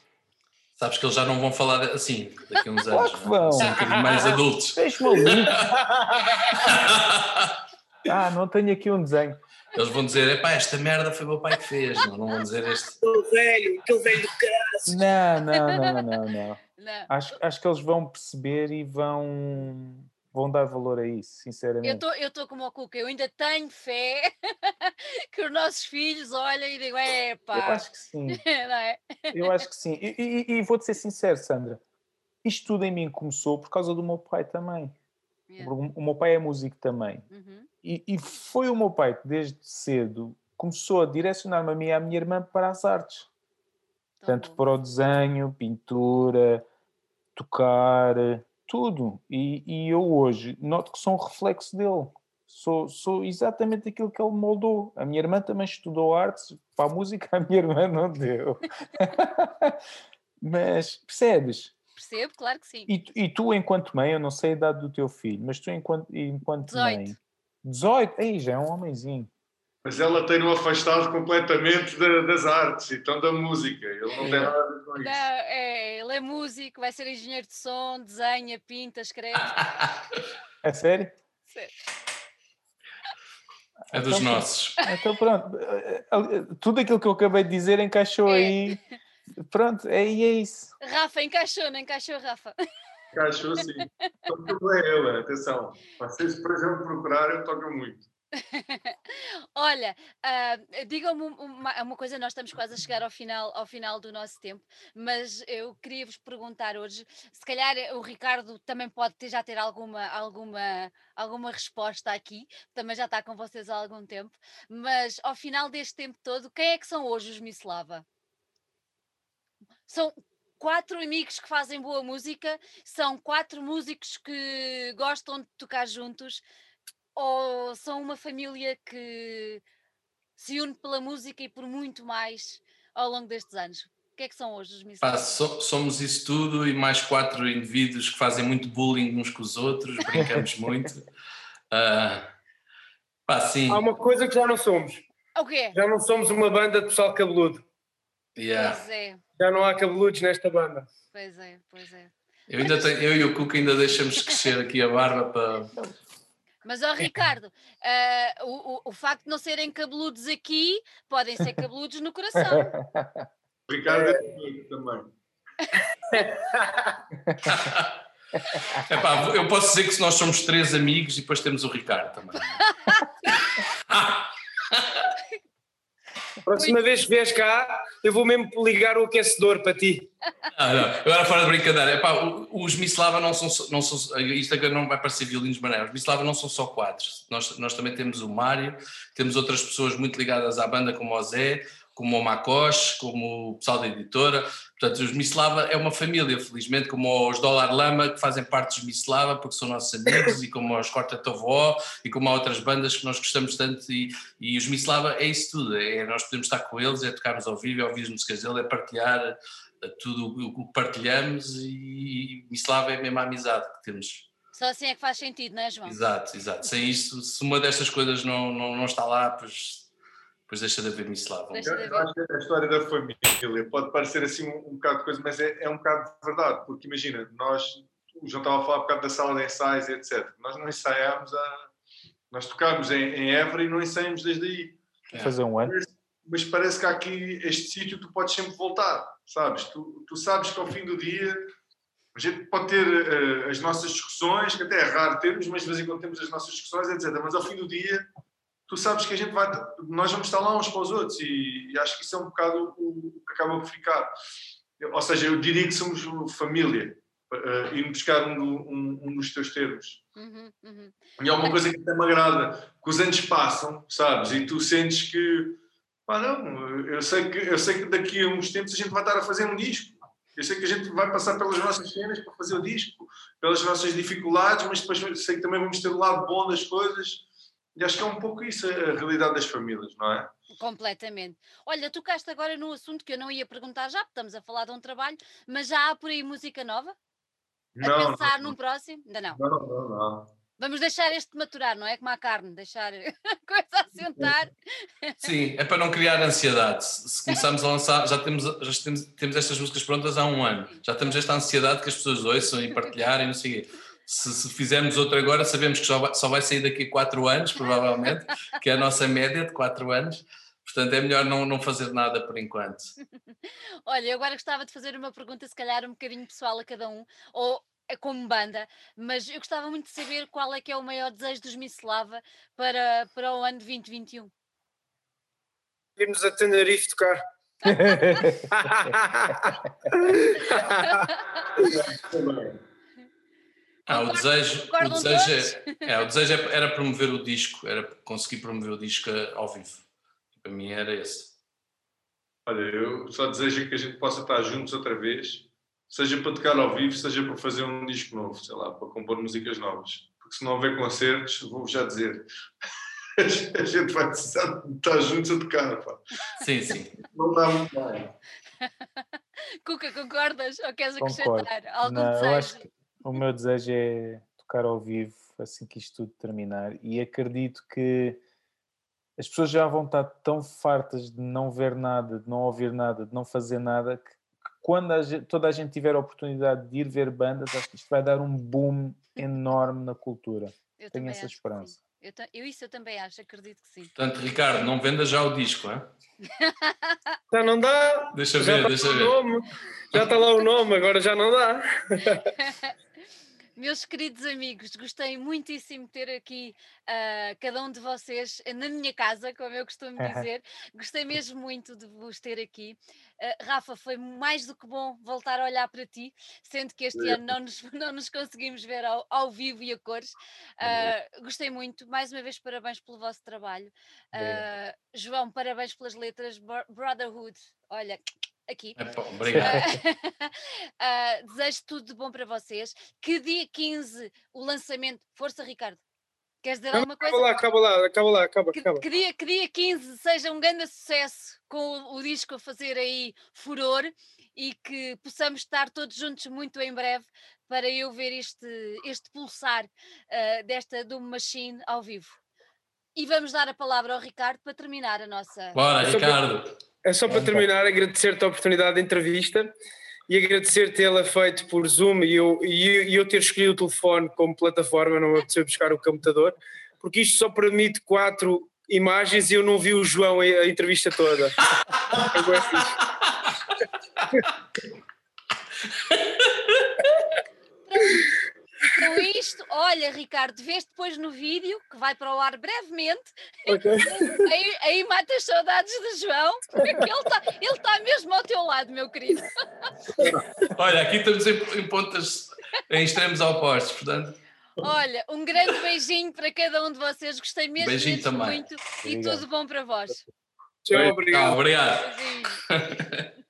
Sabes que eles já não vão falar assim daqui a uns claro anos. Que vão. São um bocadinho mais adultos. Deixa-me Ah, não tenho aqui um desenho. Eles vão dizer, epá, esta merda foi o meu pai que fez, não, não vão dizer este. Aquele velho, aquele velho do caso. Não, não, não, não, não. não. Acho, acho que eles vão perceber e vão vão dar valor a isso, sinceramente. Eu estou como o Cuca, eu ainda tenho fé que os nossos filhos olhem e digam, é pá. Eu acho que sim. é? Eu acho que sim. E, e, e vou-te ser sincero, Sandra, isto tudo em mim começou por causa do meu pai também. Yeah. O meu pai é músico também. Uhum. E, e, foi o meu pai que desde cedo começou a direcionar-me a mim e à minha irmã para as artes. Tanto bom. para o desenho, pintura, tocar, tudo. E, e eu hoje noto que sou um reflexo dele. Sou, sou exatamente aquilo que ele moldou. A minha irmã também estudou artes, para a música a minha irmã não deu. mas percebes? Percebo, claro que sim. E, e, tu, enquanto mãe, eu não sei a idade do teu filho, mas tu, enquanto, enquanto 18. mãe. 18. Aí já é um homenzinho. Mas ela tem-no afastado completamente de, das artes, então da música. Ele não tem nada a ver com isso. Não, é, ele é músico, vai ser engenheiro de som, desenha, pinta, escreve. é sério? Sério. É dos então, nossos. Então pronto, tudo aquilo que eu acabei de dizer encaixou é. aí. Pronto, é, é isso. Rafa, encaixou, não encaixou, Rafa? Encaixou sim. Toco é ele, atenção. Vocês, por exemplo, procurarem, eu toco muito. Olha, uh, digam-me uma, uma, coisa, nós estamos quase a chegar ao final, ao final do nosso tempo, mas eu queria vos perguntar hoje, se calhar o Ricardo também pode ter, já ter alguma, alguma, alguma resposta aqui, também já está com vocês há algum tempo, mas ao final deste tempo todo, quem é que são hoje os Misslava? São quatro amigos que fazem boa música, são quatro músicos que gostam de tocar juntos, ou são uma família que se une pela música e por muito mais ao longo destes anos? O que é que são hoje os Miss so, Somos isso tudo e mais quatro indivíduos que fazem muito bullying uns com os outros, brincamos muito. Uh, pá, sim. Há uma coisa que já não somos. O quê? Já não somos uma banda de pessoal cabeludo. Yeah. Pois é, Já não há cabeludos nesta banda. pois é, pois é. Eu, ainda tenho, eu e o Cuca ainda deixamos crescer aqui a barba para. Mas, ó Ricardo, ah, o, o, o facto de não serem cabeludos aqui, podem ser cabeludos no coração. O Ricardo é também. Epá, eu posso dizer que se nós somos três amigos e depois temos o Ricardo também. Próxima vez que vieres cá, eu vou mesmo ligar o aquecedor para ti. Ah, não. Agora fora de brincadeira, Epá, os Mislava não são, só- não são isto agora não vai parecer violinos de maneira, os Mislava não são só quatro, nós, nós também temos o Mário, temos outras pessoas muito ligadas à banda como o Zé, como o Macoche, como o pessoal da editora, portanto os Mislava é uma família, felizmente, como os Dólar Lama que fazem parte dos Mislava porque são nossos amigos e como os Corta Tovó e como há outras bandas que nós gostamos tanto e, e os Mislava é isso tudo, é nós podemos estar com eles, é tocarmos ao vivo, é ouvir as músicas dele, é partilhar tudo o que partilhamos e Mislava é a mesma amizade que temos. Só assim é que faz sentido, não é, João? Exato, exato. Sem isto, se uma destas coisas não, não, não está lá, pois, pois deixa de haver Mislava. Deixa Eu, de eu acho que a história da família pode parecer assim um, um bocado de coisa, mas é, é um bocado de verdade, porque imagina, nós, o João estava a falar um bocado da sala de ensaios e etc. Nós não ensaiámos há. Nós tocámos em, em Évora e não ensaiamos desde aí. É. Fazer um ano. Mas parece que há aqui este sítio tu podes sempre voltar, sabes? Tu, tu sabes que ao fim do dia a gente pode ter eh, as nossas discussões, que até é raro termos, mas de vez em quando temos as nossas discussões, etc. Mas ao fim do dia tu sabes que a gente vai, nós vamos estar lá uns para os outros e, e acho que isso é um bocado o, o que acaba por ficar. Ou seja, eu diria que somos família, uh, ir buscar um, um, um dos teus termos. Uhum, uhum. E é uma coisa que até me agrada, que os anos passam, sabes? E tu sentes que, pá, não, eu sei que, eu sei que daqui a uns tempos a gente vai estar a fazer um disco. Eu sei que a gente vai passar pelas nossas cenas para fazer o disco, pelas nossas dificuldades, mas depois sei que também vamos ter o lado bom das coisas. E acho que é um pouco isso a realidade das famílias, não é? Completamente. Olha, tocaste agora num assunto que eu não ia perguntar já, porque estamos a falar de um trabalho, mas já há por aí música nova? A pensar num próximo? Ainda não. não, não, não. Vamos deixar este maturar, não é? Como a carne, deixar a coisa assentar. Sim, é para não criar ansiedade. Se se começarmos a lançar, já temos, já temos, temos estas músicas prontas há um ano. Já temos esta ansiedade que as pessoas ouçam e partilharem, não sei o quê. Se, se fizermos outra agora, sabemos que só vai, só vai sair daqui a quatro anos, provavelmente, que é a nossa média de quatro anos. Portanto, é melhor não, não fazer nada por enquanto. Olha, eu agora gostava de fazer uma pergunta, se calhar um bocadinho pessoal a cada um, ou é como banda, mas eu gostava muito de saber qual é que é o maior desejo dos Misslava para, para o ano de 2021. Irmos a Tenerife tocar. Ah, o desejo, o concordam desejo, é, é, o desejo é- era promover o disco, era conseguir promover o disco ao vivo. Para mim era esse. Olha, eu só desejo que a gente possa estar juntos outra vez, seja para tocar ao vivo, seja para fazer um disco novo, sei lá, para compor músicas novas. Porque se não houver concertos, vou-vos já dizer, a gente vai precisar de estar juntos a tocar, pá. Sim, sim. Não dá muito bem. Cuca, concordas? Ou queres Concordo. acrescentar algum Não, eu acho desejo? O meu desejo é tocar ao vivo assim que isto tudo terminar e acredito que as pessoas já vão estar tão fartas de não ver nada, de não ouvir nada, de não fazer nada, que, que quando a gente- toda a gente tiver a oportunidade de ir ver bandas, acho que isto vai dar um boom enorme na cultura. Eu Tenho essa esperança. Eu, eu isso eu também acho, acredito que sim. Portanto, Ricardo, não venda já o disco, hein? Já não dá. Deixa já ver, está deixa lá o ver. nome. Já está lá o nome, agora já não dá. Meus queridos amigos, gostei muitíssimo de ter aqui ah, cada um de vocês na minha casa, como eu costumo dizer. Gostei mesmo muito de vos ter aqui. Ah, Rafa, foi mais do que bom voltar a olhar para ti, sendo que este ano não nos, não nos conseguimos ver ao, ao vivo e a cores. Ah, gostei muito. Mais uma vez, parabéns pelo vosso trabalho. João, parabéns pelas letras. Bro- Brotherhood, olha, aqui. Epá, obrigado. Ah, desejo tudo de bom para vocês. Que dia 15 o lançamento. Força, Ricardo. Queres dizer alguma Acaba coisa? lá, acaba lá, acaba lá, acaba, Que, acaba. que dia, que dia 15 seja um grande sucesso com o, o disco a fazer aí furor e que possamos estar todos juntos muito em breve para eu ver este, este pulsar ah, desta Doom Machine ao vivo. E vamos dar a palavra ao Ricardo para terminar a nossa. Bora, Só para- Ricardo. É só para terminar, agradecer-te a oportunidade de entrevista e agradecer tê-la feito por Zoom e eu, e eu- e eu ter escolhido o telefone como plataforma, não me apeteceu buscar o computador, porque isto só permite quatro imagens e eu não vi o João a, a entrevista toda. É bué fixe. Com isto, olha, Ricardo, vês depois no vídeo, que vai para o ar brevemente, Ok. aí, aí mata as saudades de João, porque ele está ele tá mesmo ao teu lado, meu querido. Olha, aqui estamos em, em pontas, em extremos opostos, portanto, Olha, um grande beijinho para cada um de vocês, gostei mesmo, Beijinho mesmo também. muito e Obrigado. tudo bom para vós. Tchau, obrigado. obrigado. Beijinho.